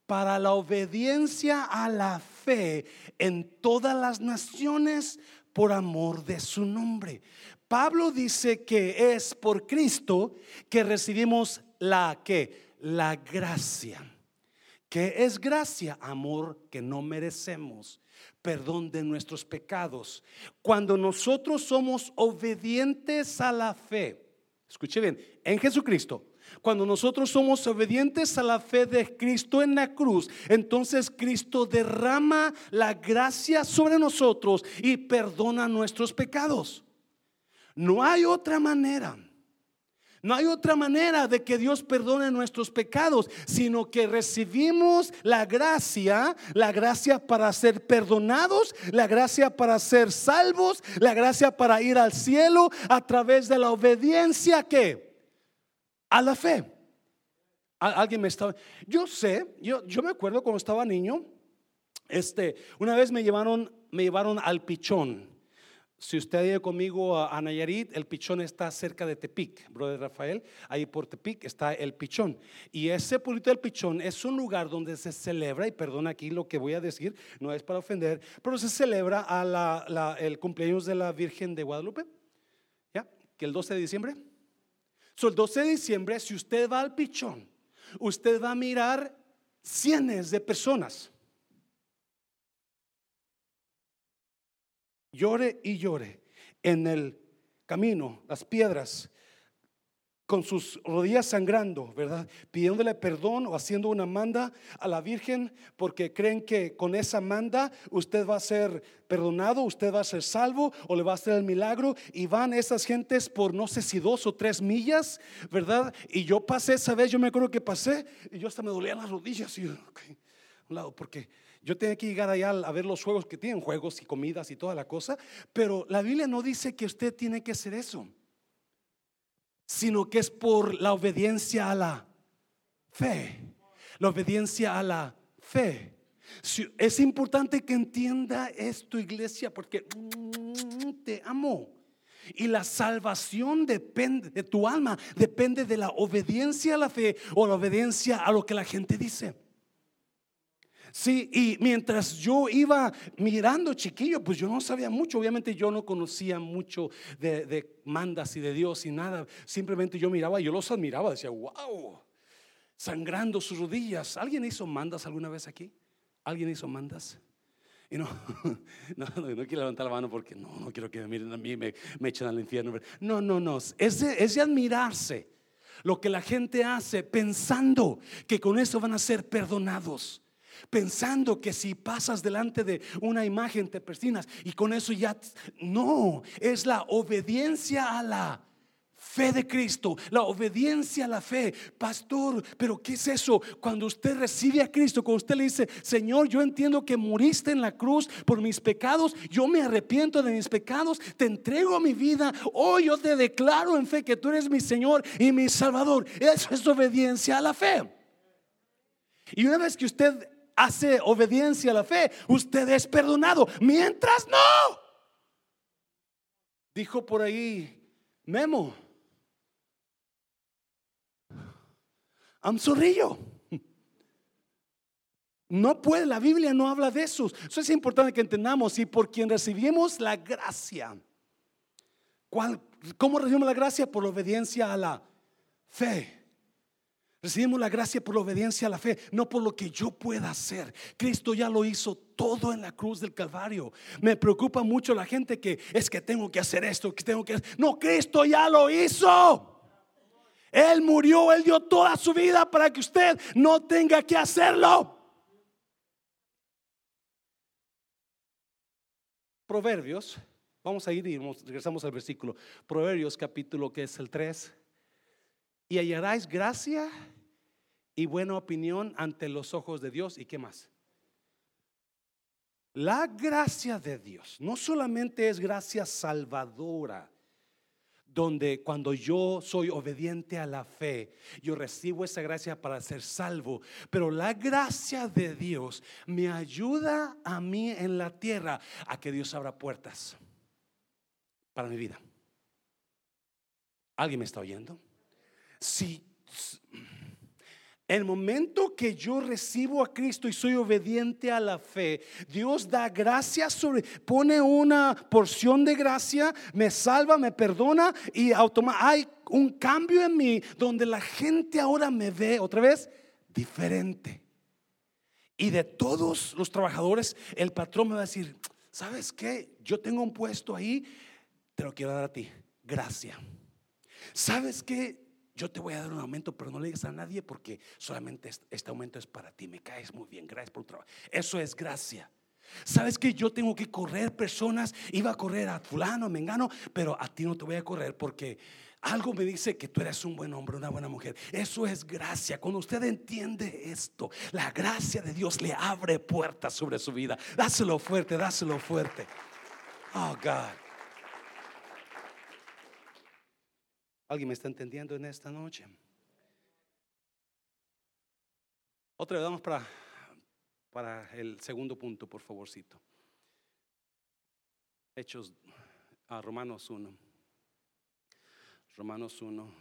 Speaker 1: para la obediencia a la fe en todas las naciones por amor de su nombre. Pablo dice que es por Cristo que recibimos la la gracia. Que es gracia, amor que no merecemos, perdón de nuestros pecados. Cuando nosotros somos obedientes a la fe, escuche bien, en Jesucristo, cuando nosotros somos obedientes a la fe de Cristo en la cruz, entonces Cristo derrama la gracia sobre nosotros y perdona nuestros pecados. No hay otra manera. No hay otra manera de que Dios perdone nuestros pecados, sino que recibimos la gracia, la gracia para ser perdonados, la gracia para ser salvos, la gracia para ir al cielo a través de la obediencia que a la fe. Alguien me estaba, yo sé, yo, yo me acuerdo cuando estaba niño, este, una vez me llevaron, me llevaron al pichón. Si usted ido conmigo a, Nayarit, el pichón está cerca de Tepic, brother Rafael. Ahí por Tepic está el pichón. Y ese pueblito del pichón es un lugar donde se celebra, y perdón aquí lo que voy a decir, no es para ofender, pero se celebra el cumpleaños de la Virgen de Guadalupe, ¿ya? Que el 12 de diciembre. So, el 12 de diciembre, si usted va al pichón, usted va a mirar cientos de personas. Llore y llore en el camino, las piedras, con sus rodillas sangrando, ¿verdad? Pidiéndole perdón o haciendo una manda a la Virgen porque creen que con esa manda usted va a ser perdonado, usted va a ser salvo o le va a hacer el milagro y van esas gentes por no sé si dos o tres millas, ¿verdad? Y yo pasé esa vez, yo me acuerdo que pasé y yo hasta me dolían las rodillas y un lado porque yo tenía que llegar allá a ver los juegos que tienen juegos y comidas y toda la cosa, pero la Biblia no dice que usted tiene que hacer eso sino que es por la obediencia a la fe. La obediencia a la fe. Es importante que entienda esto, iglesia, porque mm, te amo. Y la salvación depende de tu alma, depende de la obediencia a la fe o la obediencia a lo que la gente dice. Sí, y mientras yo iba mirando chiquillo, pues yo no sabía mucho, obviamente yo no conocía mucho de, mandas y de Dios y nada, simplemente yo miraba, yo los admiraba, decía, wow, sangrando sus rodillas. ¿Alguien hizo mandas alguna vez aquí? ¿Alguien hizo mandas? Y no, no, no, quiero levantar la mano porque no, no quiero que me miren a mí, me, me echen al infierno. No, no, no, es es de admirarse lo que la gente hace pensando que con eso van a ser perdonados pensando que si pasas delante de una imagen te persinas y con eso ya no, es la obediencia a la fe de Cristo, la obediencia a la fe. Pastor, pero ¿qué es eso? Cuando usted recibe a Cristo, cuando usted le dice, Señor, yo entiendo que muriste en la cruz por mis pecados, yo me arrepiento de mis pecados, te entrego mi vida, hoy yo te declaro en fe que tú eres mi Señor y mi Salvador. Eso es obediencia a la fe. Y una vez que usted hace obediencia a la fe, usted es perdonado. Mientras no. Dijo por ahí, Memo, I'm zorrillo. No puede, la Biblia no habla de eso. Eso es importante que entendamos. Y por quien recibimos la gracia, ¿cuál, ¿cómo recibimos la gracia? Por obediencia a la fe. Recibimos la gracia por la obediencia a la fe, no por lo que yo pueda hacer. Cristo ya lo hizo todo en la cruz del Calvario. Me preocupa mucho la gente que es que tengo que hacer esto, que tengo que No, Cristo ya lo hizo. Él murió, Él dio toda su vida para que usted no tenga que hacerlo. Proverbios, vamos a ir y regresamos al versículo. Proverbios capítulo que es el 3. Y hallaráis gracia y buena opinión ante los ojos de Dios. ¿Y qué más? La gracia de Dios no solamente es gracia salvadora, donde cuando yo soy obediente a la fe, yo recibo esa gracia para ser salvo, pero la gracia de Dios me ayuda a mí en la tierra a que Dios abra puertas para mi vida. ¿Alguien me está oyendo? Si el momento que yo recibo a Cristo y soy obediente a la fe, Dios da gracia sobre, pone una porción de gracia, me salva, me perdona y automáticamente hay un cambio en mí donde la gente ahora me ve otra vez diferente. Y de todos los trabajadores, el patrón me va a decir, ¿sabes qué? Yo tengo un puesto ahí, te lo quiero dar a ti. Gracia. ¿Sabes qué? Yo te voy a dar un aumento, pero no le digas a nadie porque solamente este aumento es para ti. Me caes muy bien, gracias por tu trabajo. Eso es gracia. Sabes que yo tengo que correr personas, iba a correr a fulano, me engano, pero a ti no te voy a correr porque algo me dice que tú eres un buen hombre, una buena mujer. Eso es gracia. Cuando usted entiende esto, la gracia de Dios le abre puertas sobre su vida. Dáselo fuerte, dáselo fuerte. Oh God. ¿Alguien me está entendiendo en esta noche? Otra vez vamos para, para el segundo punto, por favorcito. Hechos a Romanos 1. Romanos 1.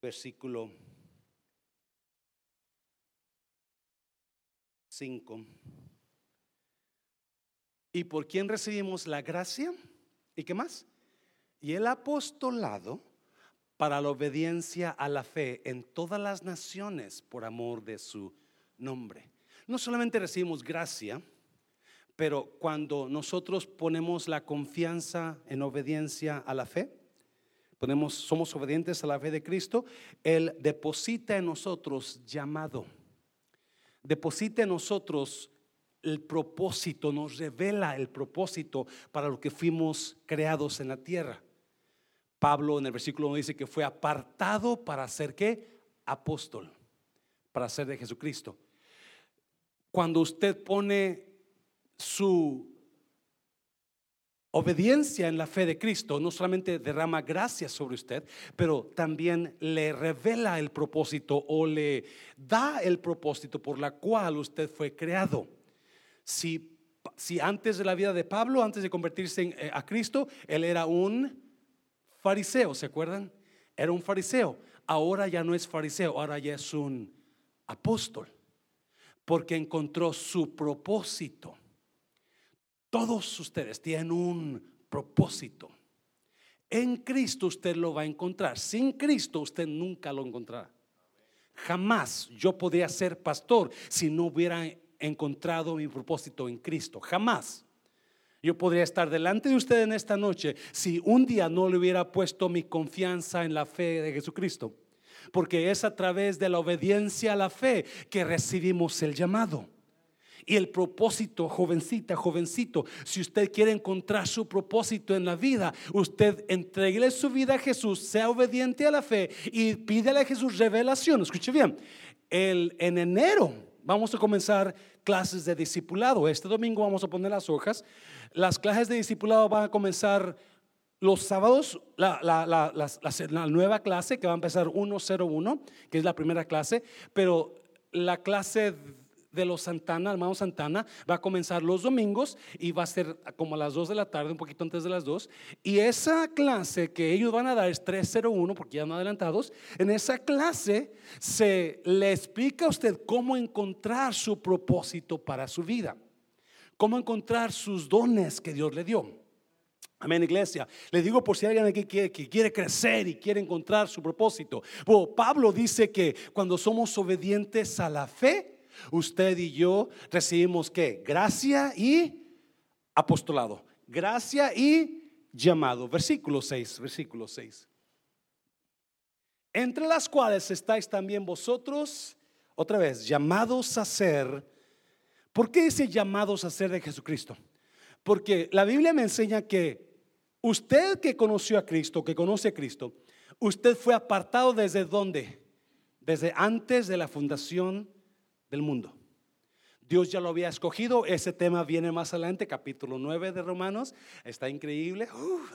Speaker 1: Versículo 5. ¿Y por quién recibimos la gracia? ¿Y qué más? Y el apostolado para la obediencia a la fe en todas las naciones por amor de su nombre. No solamente recibimos gracia, pero cuando nosotros ponemos la confianza en obediencia a la fe, ponemos, somos obedientes a la fe de Cristo, Él deposita en nosotros llamado, deposita en nosotros el propósito, nos revela el propósito para lo que fuimos creados en la tierra. Pablo en el versículo 1 dice que fue apartado para ser qué? Apóstol, para ser de Jesucristo. Cuando usted pone su obediencia en la fe de Cristo, no solamente derrama gracia sobre usted, pero también le revela el propósito o le da el propósito por la cual usted fue creado. Si, si antes de la vida de Pablo, antes de convertirse eh, a Cristo, él era un fariseo, ¿se acuerdan? Era un fariseo. Ahora ya no es fariseo, ahora ya es un apóstol, porque encontró su propósito. Todos ustedes tienen un propósito. En Cristo usted lo va a encontrar. Sin Cristo usted nunca lo encontrará. Jamás yo podría ser pastor si no hubiera encontrado mi propósito en Cristo. Jamás. Yo podría estar delante de usted en esta noche si un día no le hubiera puesto mi confianza en la fe de Jesucristo. Porque es a través de la obediencia a la fe que recibimos el llamado. Y el propósito, jovencita, jovencito, si usted quiere encontrar su propósito en la vida, usted entregue su vida a Jesús, sea obediente a la fe y pídele a Jesús revelación. Escuche bien, el, en enero vamos a comenzar clases de discipulado. Este domingo vamos a poner las hojas. Las clases de discipulado van a comenzar los sábados, la, la, nueva clase que va a empezar 101, que es la primera clase, pero la clase de los Santana, hermano Santana, va a comenzar los domingos y va a ser como a las 2 de la tarde, un poquito antes de las 2. Y esa clase que ellos van a dar es 301, porque ya no adelantados. En esa clase se le explica a usted cómo encontrar su propósito para su vida, cómo encontrar sus dones que Dios le dio. Amén, iglesia. Le digo por si hay alguien que quiere, crecer y quiere encontrar su propósito. Pablo dice que cuando somos obedientes a la fe, usted y yo recibimos qué? Gracia y apostolado. Gracia y llamado. Versículo 6, versículo 6. Entre las cuales estáis también vosotros, otra vez, llamados a ser. ¿Por qué dice llamados a ser de Jesucristo? Porque la Biblia me enseña que usted que conoció a Cristo, que conoce a Cristo, usted fue apartado desde dónde? Desde antes de la fundación del mundo. Dios ya lo había escogido. Ese tema viene más adelante, capítulo 9 de Romanos. Está increíble.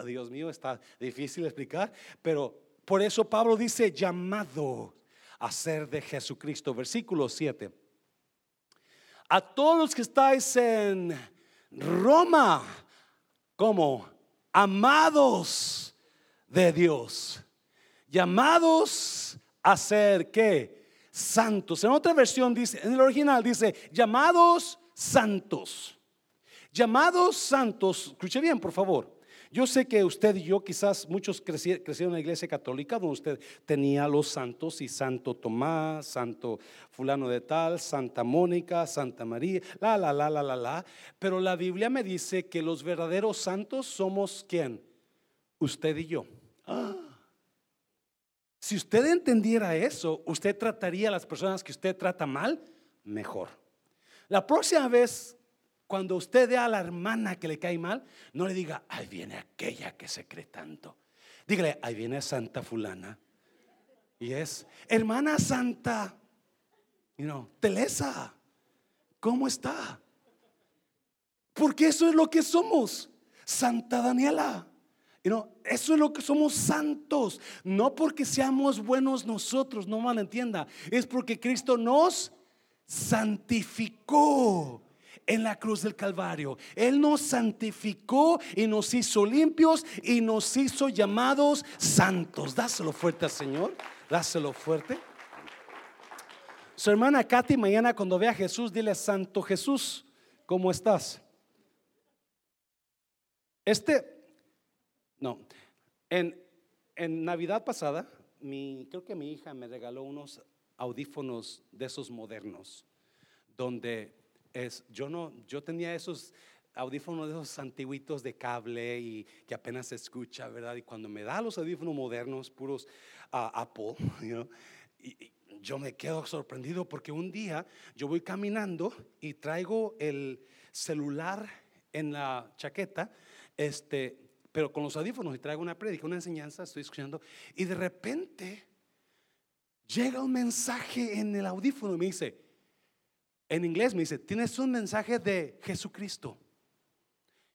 Speaker 1: Dios mío, está difícil explicar. Pero por eso Pablo dice llamado a ser de Jesucristo. Versículo 7. A todos los que estáis en Roma, como amados de Dios, llamados a ser que santos. En otra versión dice, en el original dice, llamados santos. Llamados santos, escuche bien, por favor. Yo sé que usted y yo, quizás muchos crecieron en la iglesia católica, donde usted tenía los santos y Santo Tomás, Santo Fulano de Tal, Santa Mónica, Santa María, la, la, la, la, la, la. Pero la Biblia me dice que los verdaderos santos somos quién? Usted y yo. Ah. Si usted entendiera eso, usted trataría a las personas que usted trata mal mejor. La próxima vez, cuando usted vea a la hermana que le cae mal, no le diga, ahí viene aquella que se cree tanto. Dígale, ahí viene Santa Fulana. Y es, hermana Santa, you know, Telesa, ¿cómo está? Porque eso es lo que somos. Santa Daniela eso es lo que somos santos. No porque seamos buenos nosotros, no malentienda. Es porque Cristo nos santificó en la cruz del Calvario. Él nos santificó y nos hizo limpios y nos hizo llamados santos. Dáselo fuerte al Señor. Dáselo fuerte. Su hermana Katy, mañana cuando vea a Jesús, dile, Santo Jesús, ¿cómo estás? Este no. En, Navidad pasada, mi, creo que mi hija me regaló unos audífonos de esos modernos, donde es, yo no, yo tenía esos audífonos de esos antiguitos de cable y que apenas se escucha, ¿verdad? Y cuando me da los audífonos modernos, puros uh, Apple, y, yo me quedo sorprendido porque un día yo voy caminando y traigo el celular en la chaqueta, este, pero con los audífonos y traigo una prédica, una enseñanza, estoy escuchando, y de repente llega un mensaje en el audífono y me dice, en inglés me dice, tienes un mensaje de Jesucristo.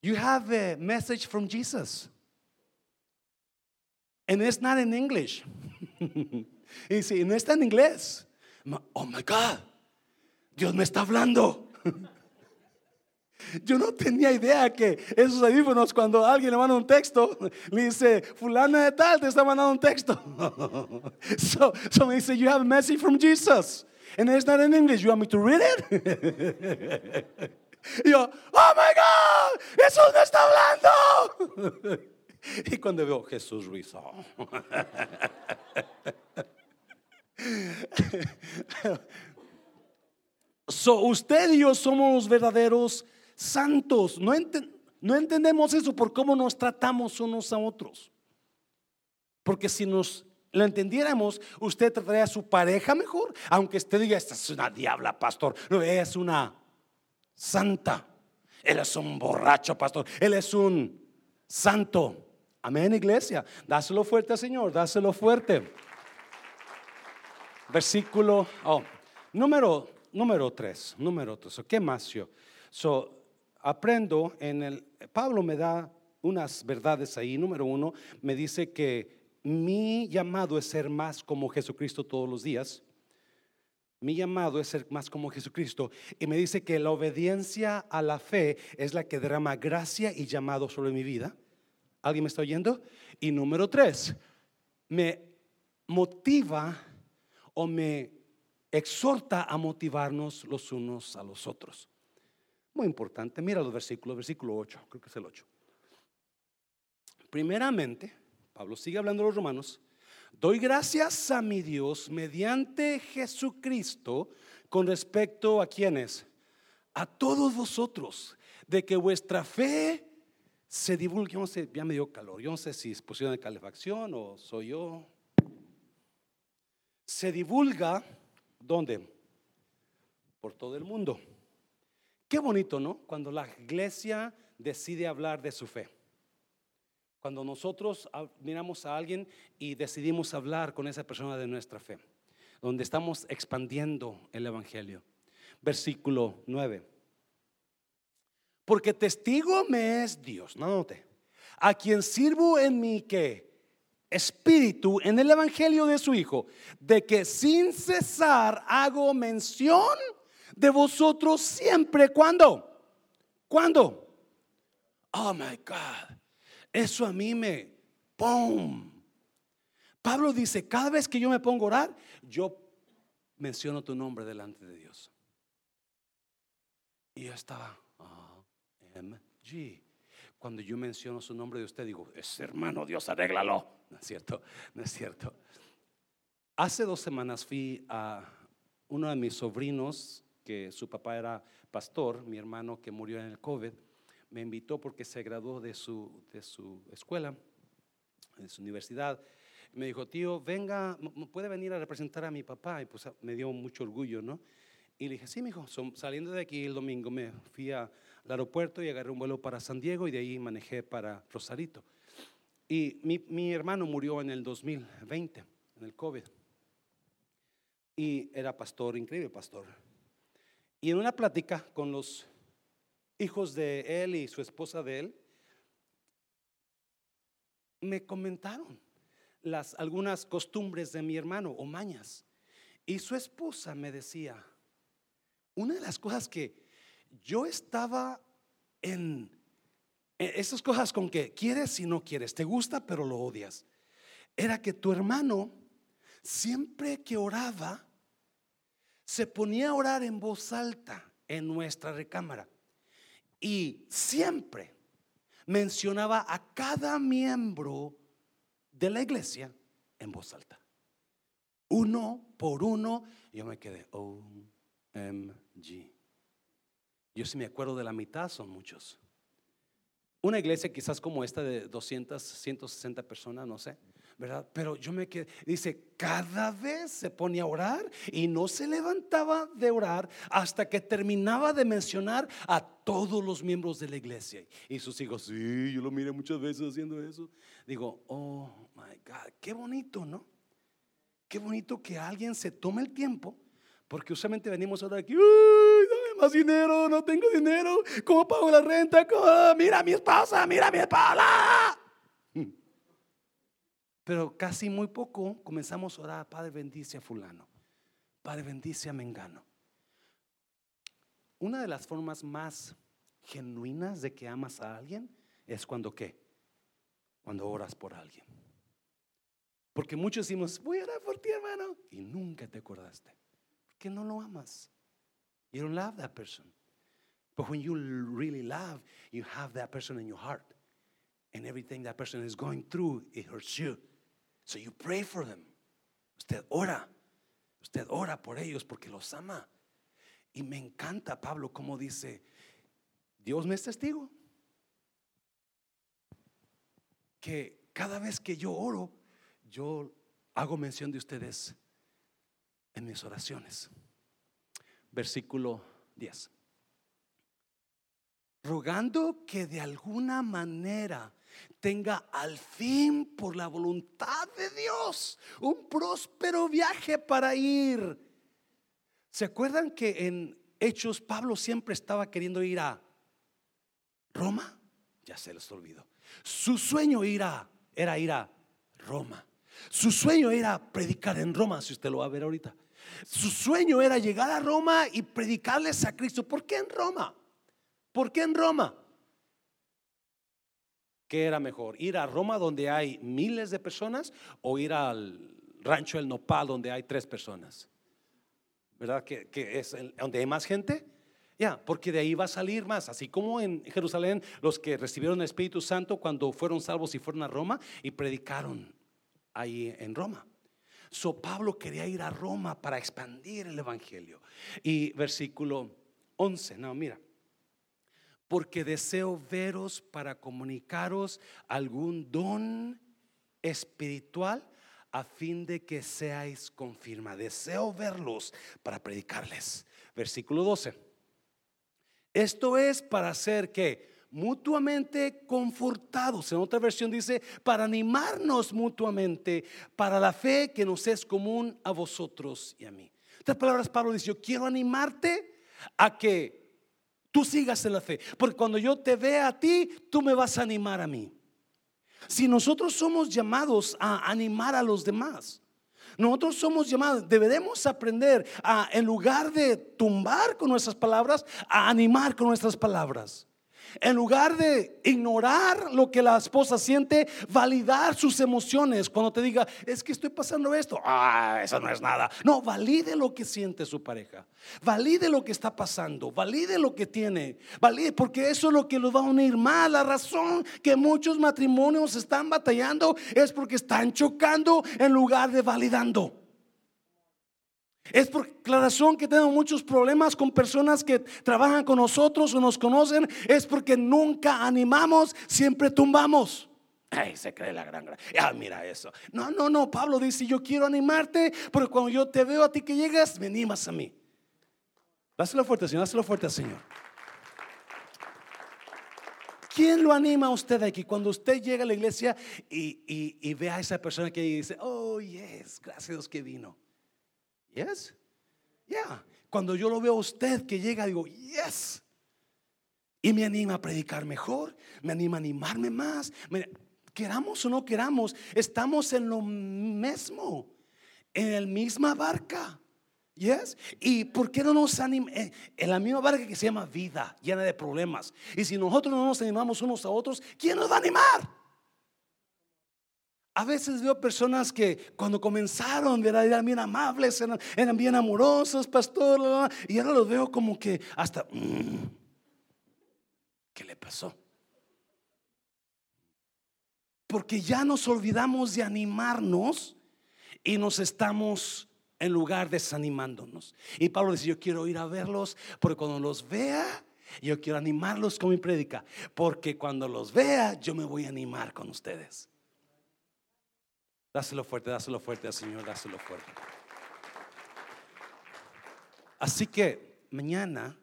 Speaker 1: You have a message from Jesus. And it's not in English. y dice, no está en inglés. Oh my God, Dios me está hablando. Yo no tenía idea que esos audífonos, cuando alguien le manda un texto, le dice, fulana de tal te está mandando un texto. so, so me dice, you have a message from Jesus. And it's not in English. You want me to read it? y yo, oh my God, Jesús me está hablando. y cuando veo Jesús Ruiz, so, usted y yo somos los verdaderos santos. No, no entendemos eso por cómo nos tratamos unos a otros. Porque si nos lo entendiéramos, usted trataría a su pareja mejor, aunque usted diga, esta es una diabla, pastor. No, es una santa. Él es un borracho, pastor. Él es un santo. Amén, iglesia. Dáselo fuerte, Señor. Dáselo fuerte. Versículo, oh, número, número 3. Número 3. ¿Qué más yo? So, aprendo en el, Pablo me da unas verdades ahí. Número uno, me dice que mi llamado es ser más como Jesucristo todos los días. Mi llamado es ser más como Jesucristo. Y me dice que la obediencia a la fe es la que derrama gracia y llamado sobre mi vida. ¿Alguien me está oyendo? Y número tres, me motiva o me exhorta a motivarnos los unos a los otros. Muy importante, mira los versículos, versículo 8, creo que es el 8. Primeramente, Pablo sigue hablando a los romanos, doy gracias a mi Dios mediante Jesucristo con respecto a quienes, a todos vosotros, de que vuestra fe se divulgue. Yo no sé, ya me dio calor, yo no sé si es posición de calefacción o soy yo. Se divulga, ¿dónde? Por todo el mundo. Qué bonito, ¿no? Cuando la iglesia decide hablar de su fe. Cuando nosotros miramos a alguien y decidimos hablar con esa persona de nuestra fe, donde estamos expandiendo el Evangelio. Versículo 9. Porque testigo me es Dios, no note, a quien sirvo en mi que espíritu en el evangelio de su hijo, de que sin cesar hago mención de vosotros siempre. ¿Cuándo? ¿Cuándo? Oh my God. Eso a mí me ¡pum! Pablo dice, cada vez que yo me pongo a orar, yo menciono tu nombre delante de Dios. Y yo estaba, AMG. Cuando yo menciono su nombre de usted, digo, es hermano, Dios, arréglalo. No es cierto, no es cierto. Hace dos semanas fui a uno de mis sobrinos, que su papá era pastor, mi hermano que murió en el COVID me invitó porque se graduó de su, de su escuela, de su universidad. Me dijo, tío, venga, puede venir a representar a mi papá. Y pues me dio mucho orgullo, ¿no? Y le dije, sí, mi hijo, saliendo de aquí el domingo me fui al aeropuerto y agarré un vuelo para San Diego y de ahí manejé para Rosarito. Y mi, mi hermano murió en el 2020, en el COVID. Y era pastor, increíble pastor. Y en una plática con los hijos de él y su esposa de él, me comentaron las algunas costumbres de mi hermano o mañas. Y su esposa me decía, una de las cosas que yo estaba en, esas cosas con que quieres y no quieres, te gusta pero lo odias, era que tu hermano siempre que oraba se ponía a orar en voz alta en nuestra recámara y siempre mencionaba a cada miembro de la iglesia en voz alta. Uno por uno, yo me quedé, OMG. Yo si me acuerdo de la mitad, son muchos. Una iglesia quizás como esta de 200, 160 personas, no sé. ¿Verdad? Pero yo me quedé, dice, cada vez se ponía a orar y no se levantaba de orar hasta que terminaba de mencionar a todos los miembros de la iglesia. Y sus hijos, sí, yo lo miré muchas veces haciendo eso. Digo, oh my God, qué bonito, ¿no? Qué bonito que alguien se tome el tiempo, porque usualmente venimos ahora aquí, uy, dame más dinero, no tengo dinero, ¿cómo pago la renta? Mira a mi esposa, mira a mi esposa. Pero casi muy poco comenzamos a orar, Padre bendice a fulano, Padre bendice a Mengano. Una de las formas más genuinas de que amas a alguien es cuando qué? Cuando oras por alguien. Porque muchos decimos, voy a orar por ti, hermano, y nunca te acordaste. Porque no lo amas. You don't love that person. But when you really love, you have that person in your heart. And everything that person is going through, it hurts you. So you pray for them. Usted ora. Usted ora por ellos porque los ama. Y me encanta Pablo como dice, Dios me es testigo. Que cada vez que yo oro, yo hago mención de ustedes en mis oraciones. Versículo 10. Rogando que de alguna manera tenga al fin por la voluntad de Dios un próspero viaje para ir. ¿Se acuerdan que en Hechos Pablo siempre estaba queriendo ir a Roma? Ya se les olvidó. Su sueño era, era ir a Roma. Su sueño era predicar en Roma, si usted lo va a ver ahorita. Su sueño era llegar a Roma y predicarles a Cristo. ¿Por qué en Roma? ¿Por qué en Roma? ¿Qué era mejor? ¿Ir a Roma donde hay miles de personas o ir al rancho El Nopal donde hay tres personas? ¿Verdad que, es donde hay más gente? Ya, porque de ahí va a salir más, así como en Jerusalén los que recibieron el Espíritu Santo cuando fueron salvos y fueron a Roma y predicaron ahí en Roma. So Pablo quería ir a Roma para expandir el Evangelio. Y versículo 11, no, mira. Porque deseo veros para comunicaros algún don espiritual a fin de que seáis confirma. Deseo verlos para predicarles. Versículo 12. Esto es para hacer que mutuamente confortados. En otra versión dice, para animarnos mutuamente para la fe que nos es común a vosotros y a mí. Estas palabras Pablo dice, yo quiero animarte a que tú sigas en la fe, porque cuando yo te vea a ti, tú me vas a animar a mí. Si nosotros somos llamados a animar a los demás, nosotros somos llamados, deberemos aprender a, en lugar de tumbar con nuestras palabras, a animar con nuestras palabras. En lugar de ignorar lo que la esposa siente, validar sus emociones. Cuando te diga, es que estoy pasando esto, ah, eso no es nada. No, valide lo que siente su pareja. Valide lo que está pasando. Valide lo que tiene. Valide, porque eso es lo que los va a unir más. La razón que muchos matrimonios están batallando es porque están chocando en lugar de validando. Es por la razón que tenemos muchos problemas con personas que trabajan con nosotros o nos conocen, es porque nunca animamos, siempre tumbamos. Ay, se cree la gran gracia. Ah, mira eso. No, no, no. Pablo dice: Yo quiero animarte, pero cuando yo te veo a ti que llegas, me animas a mí. Dáselo fuerte, Señor. Dáselo fuerte, Señor. ¿Quién lo anima a usted aquí? Cuando usted llega a la iglesia y, y ve a esa persona que dice: Oh, yes, gracias a Dios que vino. Yes. Yeah. Cuando yo lo veo a usted que llega, digo, yes. Y me anima a predicar mejor, me anima a animarme más. queramos o no queramos, estamos en lo mismo, en la misma barca. Yes. ¿Y por qué no nos animamos? Eh, en la misma barca que se llama vida, llena de problemas. Y si nosotros no nos animamos unos a otros, ¿quién nos va a animar? A veces veo personas que cuando comenzaron eran bien amables, eran, bien amorosos, pastor, y ahora los veo como que hasta, mm, ¿qué le pasó? Porque ya nos olvidamos de animarnos y nos estamos en lugar desanimándonos. Y Pablo dice, yo quiero ir a verlos, porque cuando los vea, yo quiero animarlos con mi prédica, porque cuando los vea, yo me voy a animar con ustedes. Dáselo fuerte, dáselo fuerte al Señor, dáselo fuerte. Así que mañana,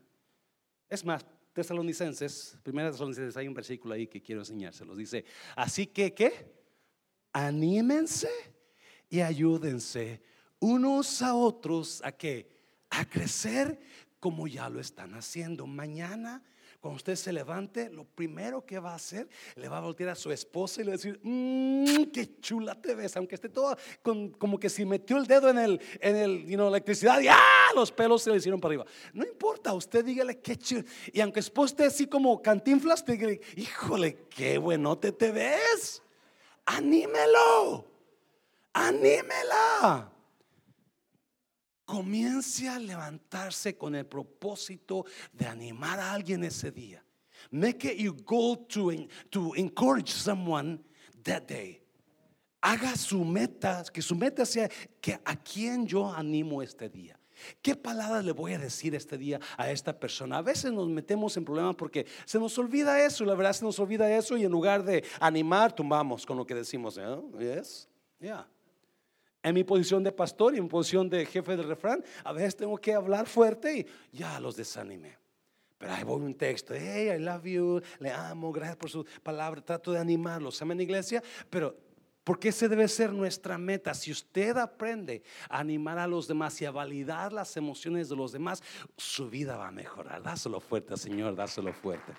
Speaker 1: es más, Tesalonicenses, primera Tesalonicenses, hay un versículo ahí que quiero enseñárselos. Dice, así que, ¿qué? Anímense y ayúdense unos a otros a que a crecer como ya lo están haciendo. Mañana cuando usted se levante, lo primero que va a hacer, le va a voltear a su esposa y le va a decir, mmm, qué chula te ves, aunque esté todo como que si metió el dedo en el, en el, you know, electricidad y ¡ah! los pelos se le hicieron para arriba. No importa, usted dígale qué chulo. Y aunque después esté así como cantinflas, diga, híjole, qué buenote te ves. Anímelo, anímela comience a levantarse con el propósito de animar a alguien ese día. Make it your goal to, to encourage someone that day. Haga su meta, que su meta sea que a quien yo animo este día. ¿Qué palabras le voy a decir este día a esta persona? A veces nos metemos en problemas porque se nos olvida eso, la verdad se nos olvida eso y en lugar de animar, tumbamos con lo que decimos. ¿eh? Yes? Yeah en mi posición de pastor y en mi posición de jefe del refrán, a veces tengo que hablar fuerte y ya los desanimé. Pero ahí voy un texto, hey, I love you, le amo, gracias por su palabra, trato de animarlos, en iglesia, pero porque ese debe ser nuestra meta. Si usted aprende a animar a los demás y a validar las emociones de los demás, su vida va a mejorar. Dáselo fuerte, Señor, dáselo fuerte.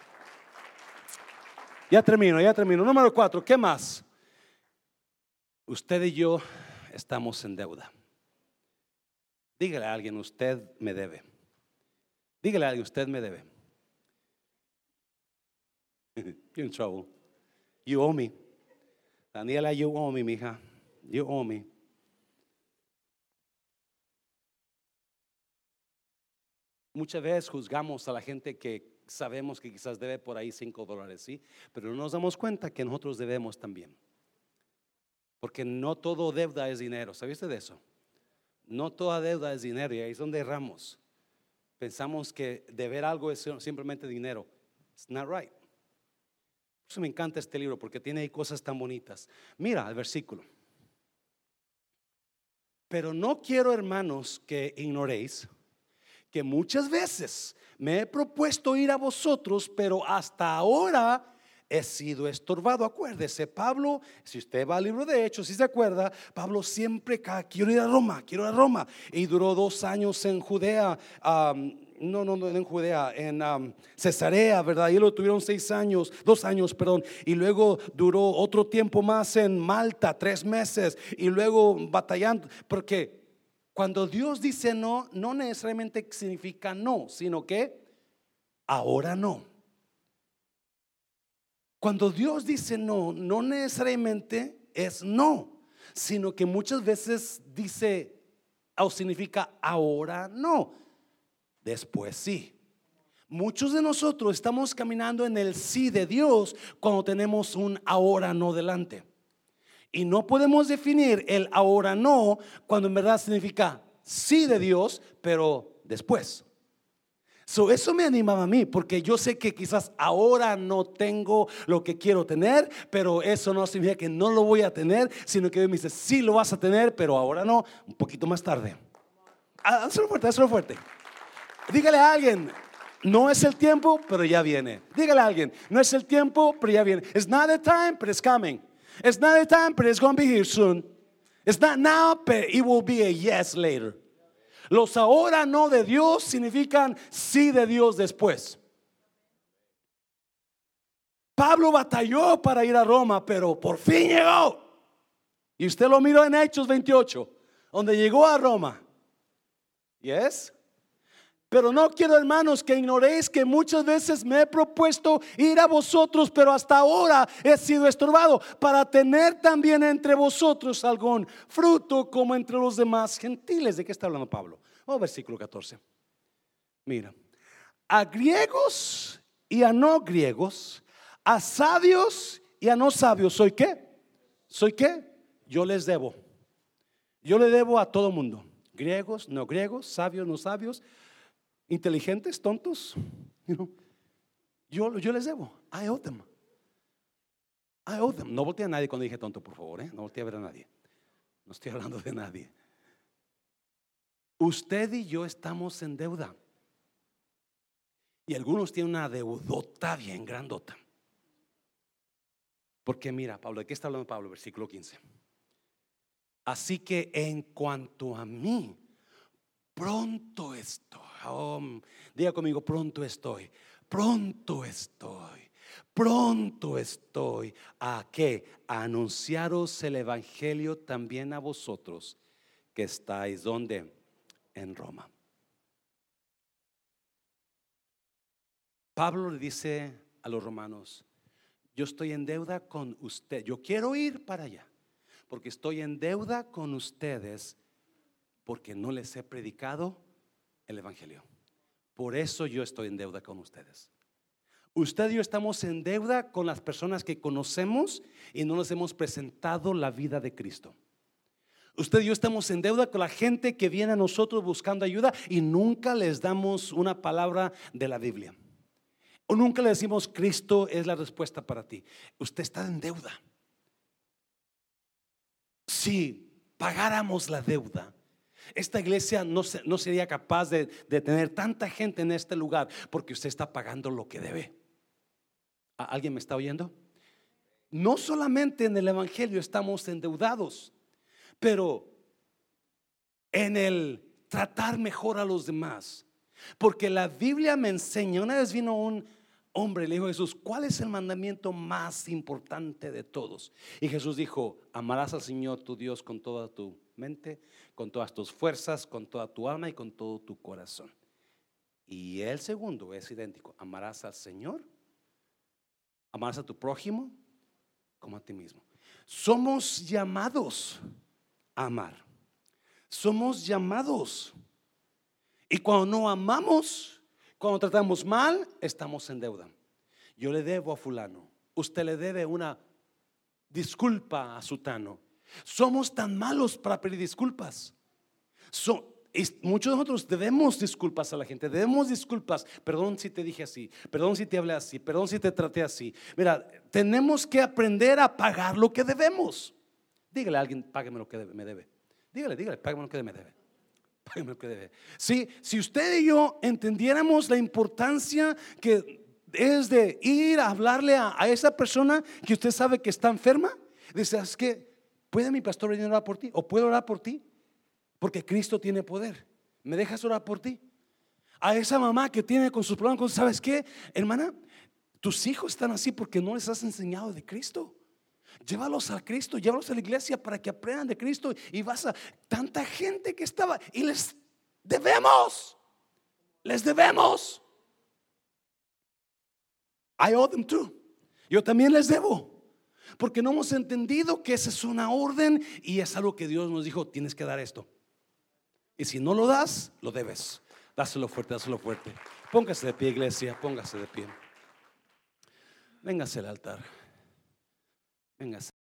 Speaker 1: Ya termino, ya termino. Número cuatro, ¿qué más? Usted y yo estamos en deuda. Dígale a alguien, usted me debe. Dígale a alguien, usted me debe. You're in trouble. You owe me. Daniela, you owe me, mija. You owe me. Muchas veces juzgamos a la gente que sabemos que quizás debe por ahí cinco dólares, ¿sí? Pero no nos damos cuenta que nosotros debemos también. Porque no todo deuda es dinero. ¿Sabiste de eso? No toda deuda es dinero y ahí es donde erramos. Pensamos que deber algo es simplemente dinero. It's not right. Por eso me encanta este libro porque tiene cosas tan bonitas. Mira el versículo. Pero no quiero, hermanos, que ignoréis que muchas veces me he propuesto ir a vosotros, pero hasta ahora he sido estorbado. Acuérdese, Pablo, si usted va al libro de Hechos, si se acuerda, Pablo siempre, quiero ir a Roma, quiero ir a Roma. Y duró dos años en Judea, no, no, no en Judea, en Cesarea, ¿verdad? Y lo tuvieron seis años, dos años, perdón. Y luego duró otro tiempo más en Malta, tres meses. Y luego batallando, porque cuando Dios dice no, no necesariamente significa no, sino que ahora no. Cuando Dios dice no, no necesariamente es no, sino que muchas veces dice o significa ahora no, después sí. Muchos de nosotros estamos caminando en el sí de Dios cuando tenemos un ahora no delante. Y no podemos definir el ahora no cuando en verdad significa sí de Dios, pero después. So, eso me animaba a mí, porque yo sé que quizás ahora no tengo lo que quiero tener, pero eso no significa que no lo voy a tener, sino que Dios me dice, sí lo vas a tener, pero ahora no, un poquito más tarde. Ah, hazlo fuerte, hazlo fuerte. Dígale a alguien, no es el tiempo, pero ya viene. Dígale a alguien, no es el tiempo, pero ya viene. It's not the time, but it's coming. It's not the time, but it's going to be here soon. It's not now, but it will be a yes later. Los ahora no de Dios significan sí de Dios después. Pablo batalló para ir a Roma, pero por fin llegó. Y usted lo miró en Hechos 28, donde llegó a Roma. ¿Yes? Pero no quiero, hermanos, que ignoréis que muchas veces me he propuesto ir a vosotros, pero hasta ahora he sido estorbado para tener también entre vosotros algún fruto como entre los demás gentiles. ¿De qué está hablando Pablo? Oh, versículo 14. Mira, a griegos y a no griegos, a sabios y a no sabios, ¿soy qué? ¿Soy qué? Yo les debo. Yo le debo a todo mundo. Griegos, no griegos, sabios, no sabios inteligentes, tontos. yo, yo les debo. I owe them. I owe them. No volteé a nadie cuando dije tonto, por favor. ¿eh? No volteé a ver a nadie. No estoy hablando de nadie. Usted y yo estamos en deuda. Y algunos tienen una deudota bien grandota. Porque mira, Pablo, ¿de qué está hablando Pablo? Versículo 15. Así que en cuanto a mí, pronto estoy. Oh, diga conmigo, pronto estoy. Pronto estoy. Pronto estoy a que anunciaros el evangelio también a vosotros que estáis donde en Roma. Pablo le dice a los romanos, yo estoy en deuda con usted, yo quiero ir para allá, porque estoy en deuda con ustedes porque no les he predicado el Evangelio. Por eso yo estoy en deuda con ustedes. Usted y yo estamos en deuda con las personas que conocemos y no les hemos presentado la vida de Cristo. Usted y yo estamos en deuda con la gente que viene a nosotros buscando ayuda y nunca les damos una palabra de la Biblia. O nunca le decimos, Cristo es la respuesta para ti. Usted está en deuda. Si pagáramos la deuda, esta iglesia no, no sería capaz de, de, tener tanta gente en este lugar porque usted está pagando lo que debe. ¿Alguien me está oyendo? No solamente en el Evangelio estamos endeudados, pero en el tratar mejor a los demás. Porque la Biblia me enseña, una vez vino un, hombre, le dijo Jesús, ¿cuál es el mandamiento más importante de todos? Y Jesús dijo, amarás al Señor tu Dios con toda tu mente, con todas tus fuerzas, con toda tu alma y con todo tu corazón. Y el segundo es idéntico, amarás al Señor, amarás a tu prójimo como a ti mismo. Somos llamados a amar. Somos llamados. Y cuando no amamos, cuando tratamos mal, estamos en deuda. Yo le debo a fulano. Usted le debe una disculpa a sutano. Somos tan malos para pedir disculpas. muchos de nosotros debemos disculpas a la gente, debemos disculpas. Perdón si te dije así, perdón si te hablé así, perdón si te traté así. Mira, tenemos que aprender a pagar lo que debemos. Dígale a alguien, págame lo que me debe. Dígale, dígale, págame lo que me debe. Págame lo que debe. Si usted y yo entendiéramos la importancia que es de ir a hablarle a, esa persona que usted sabe que está enferma, dice, es que ¿Puede mi pastor venir a orar por ti? ¿O puedo orar por ti? Porque Cristo tiene poder. ¿Me dejas orar por ti? A esa mamá que tiene con sus problemas, ¿sabes qué? Hermana, tus hijos están así porque no les has enseñado de Cristo. Llévalos a Cristo, llévalos a la iglesia para que aprendan de Cristo. Y vas a tanta gente que estaba y les debemos. Les debemos. I owe them too. Yo también les debo. Porque no hemos entendido que esa es una orden y es algo que Dios nos dijo, tienes que dar esto. Y si no lo das, lo debes. Dáselo fuerte, dáselo fuerte. Póngase de pie, iglesia, póngase de pie. Véngase al altar. Véngase.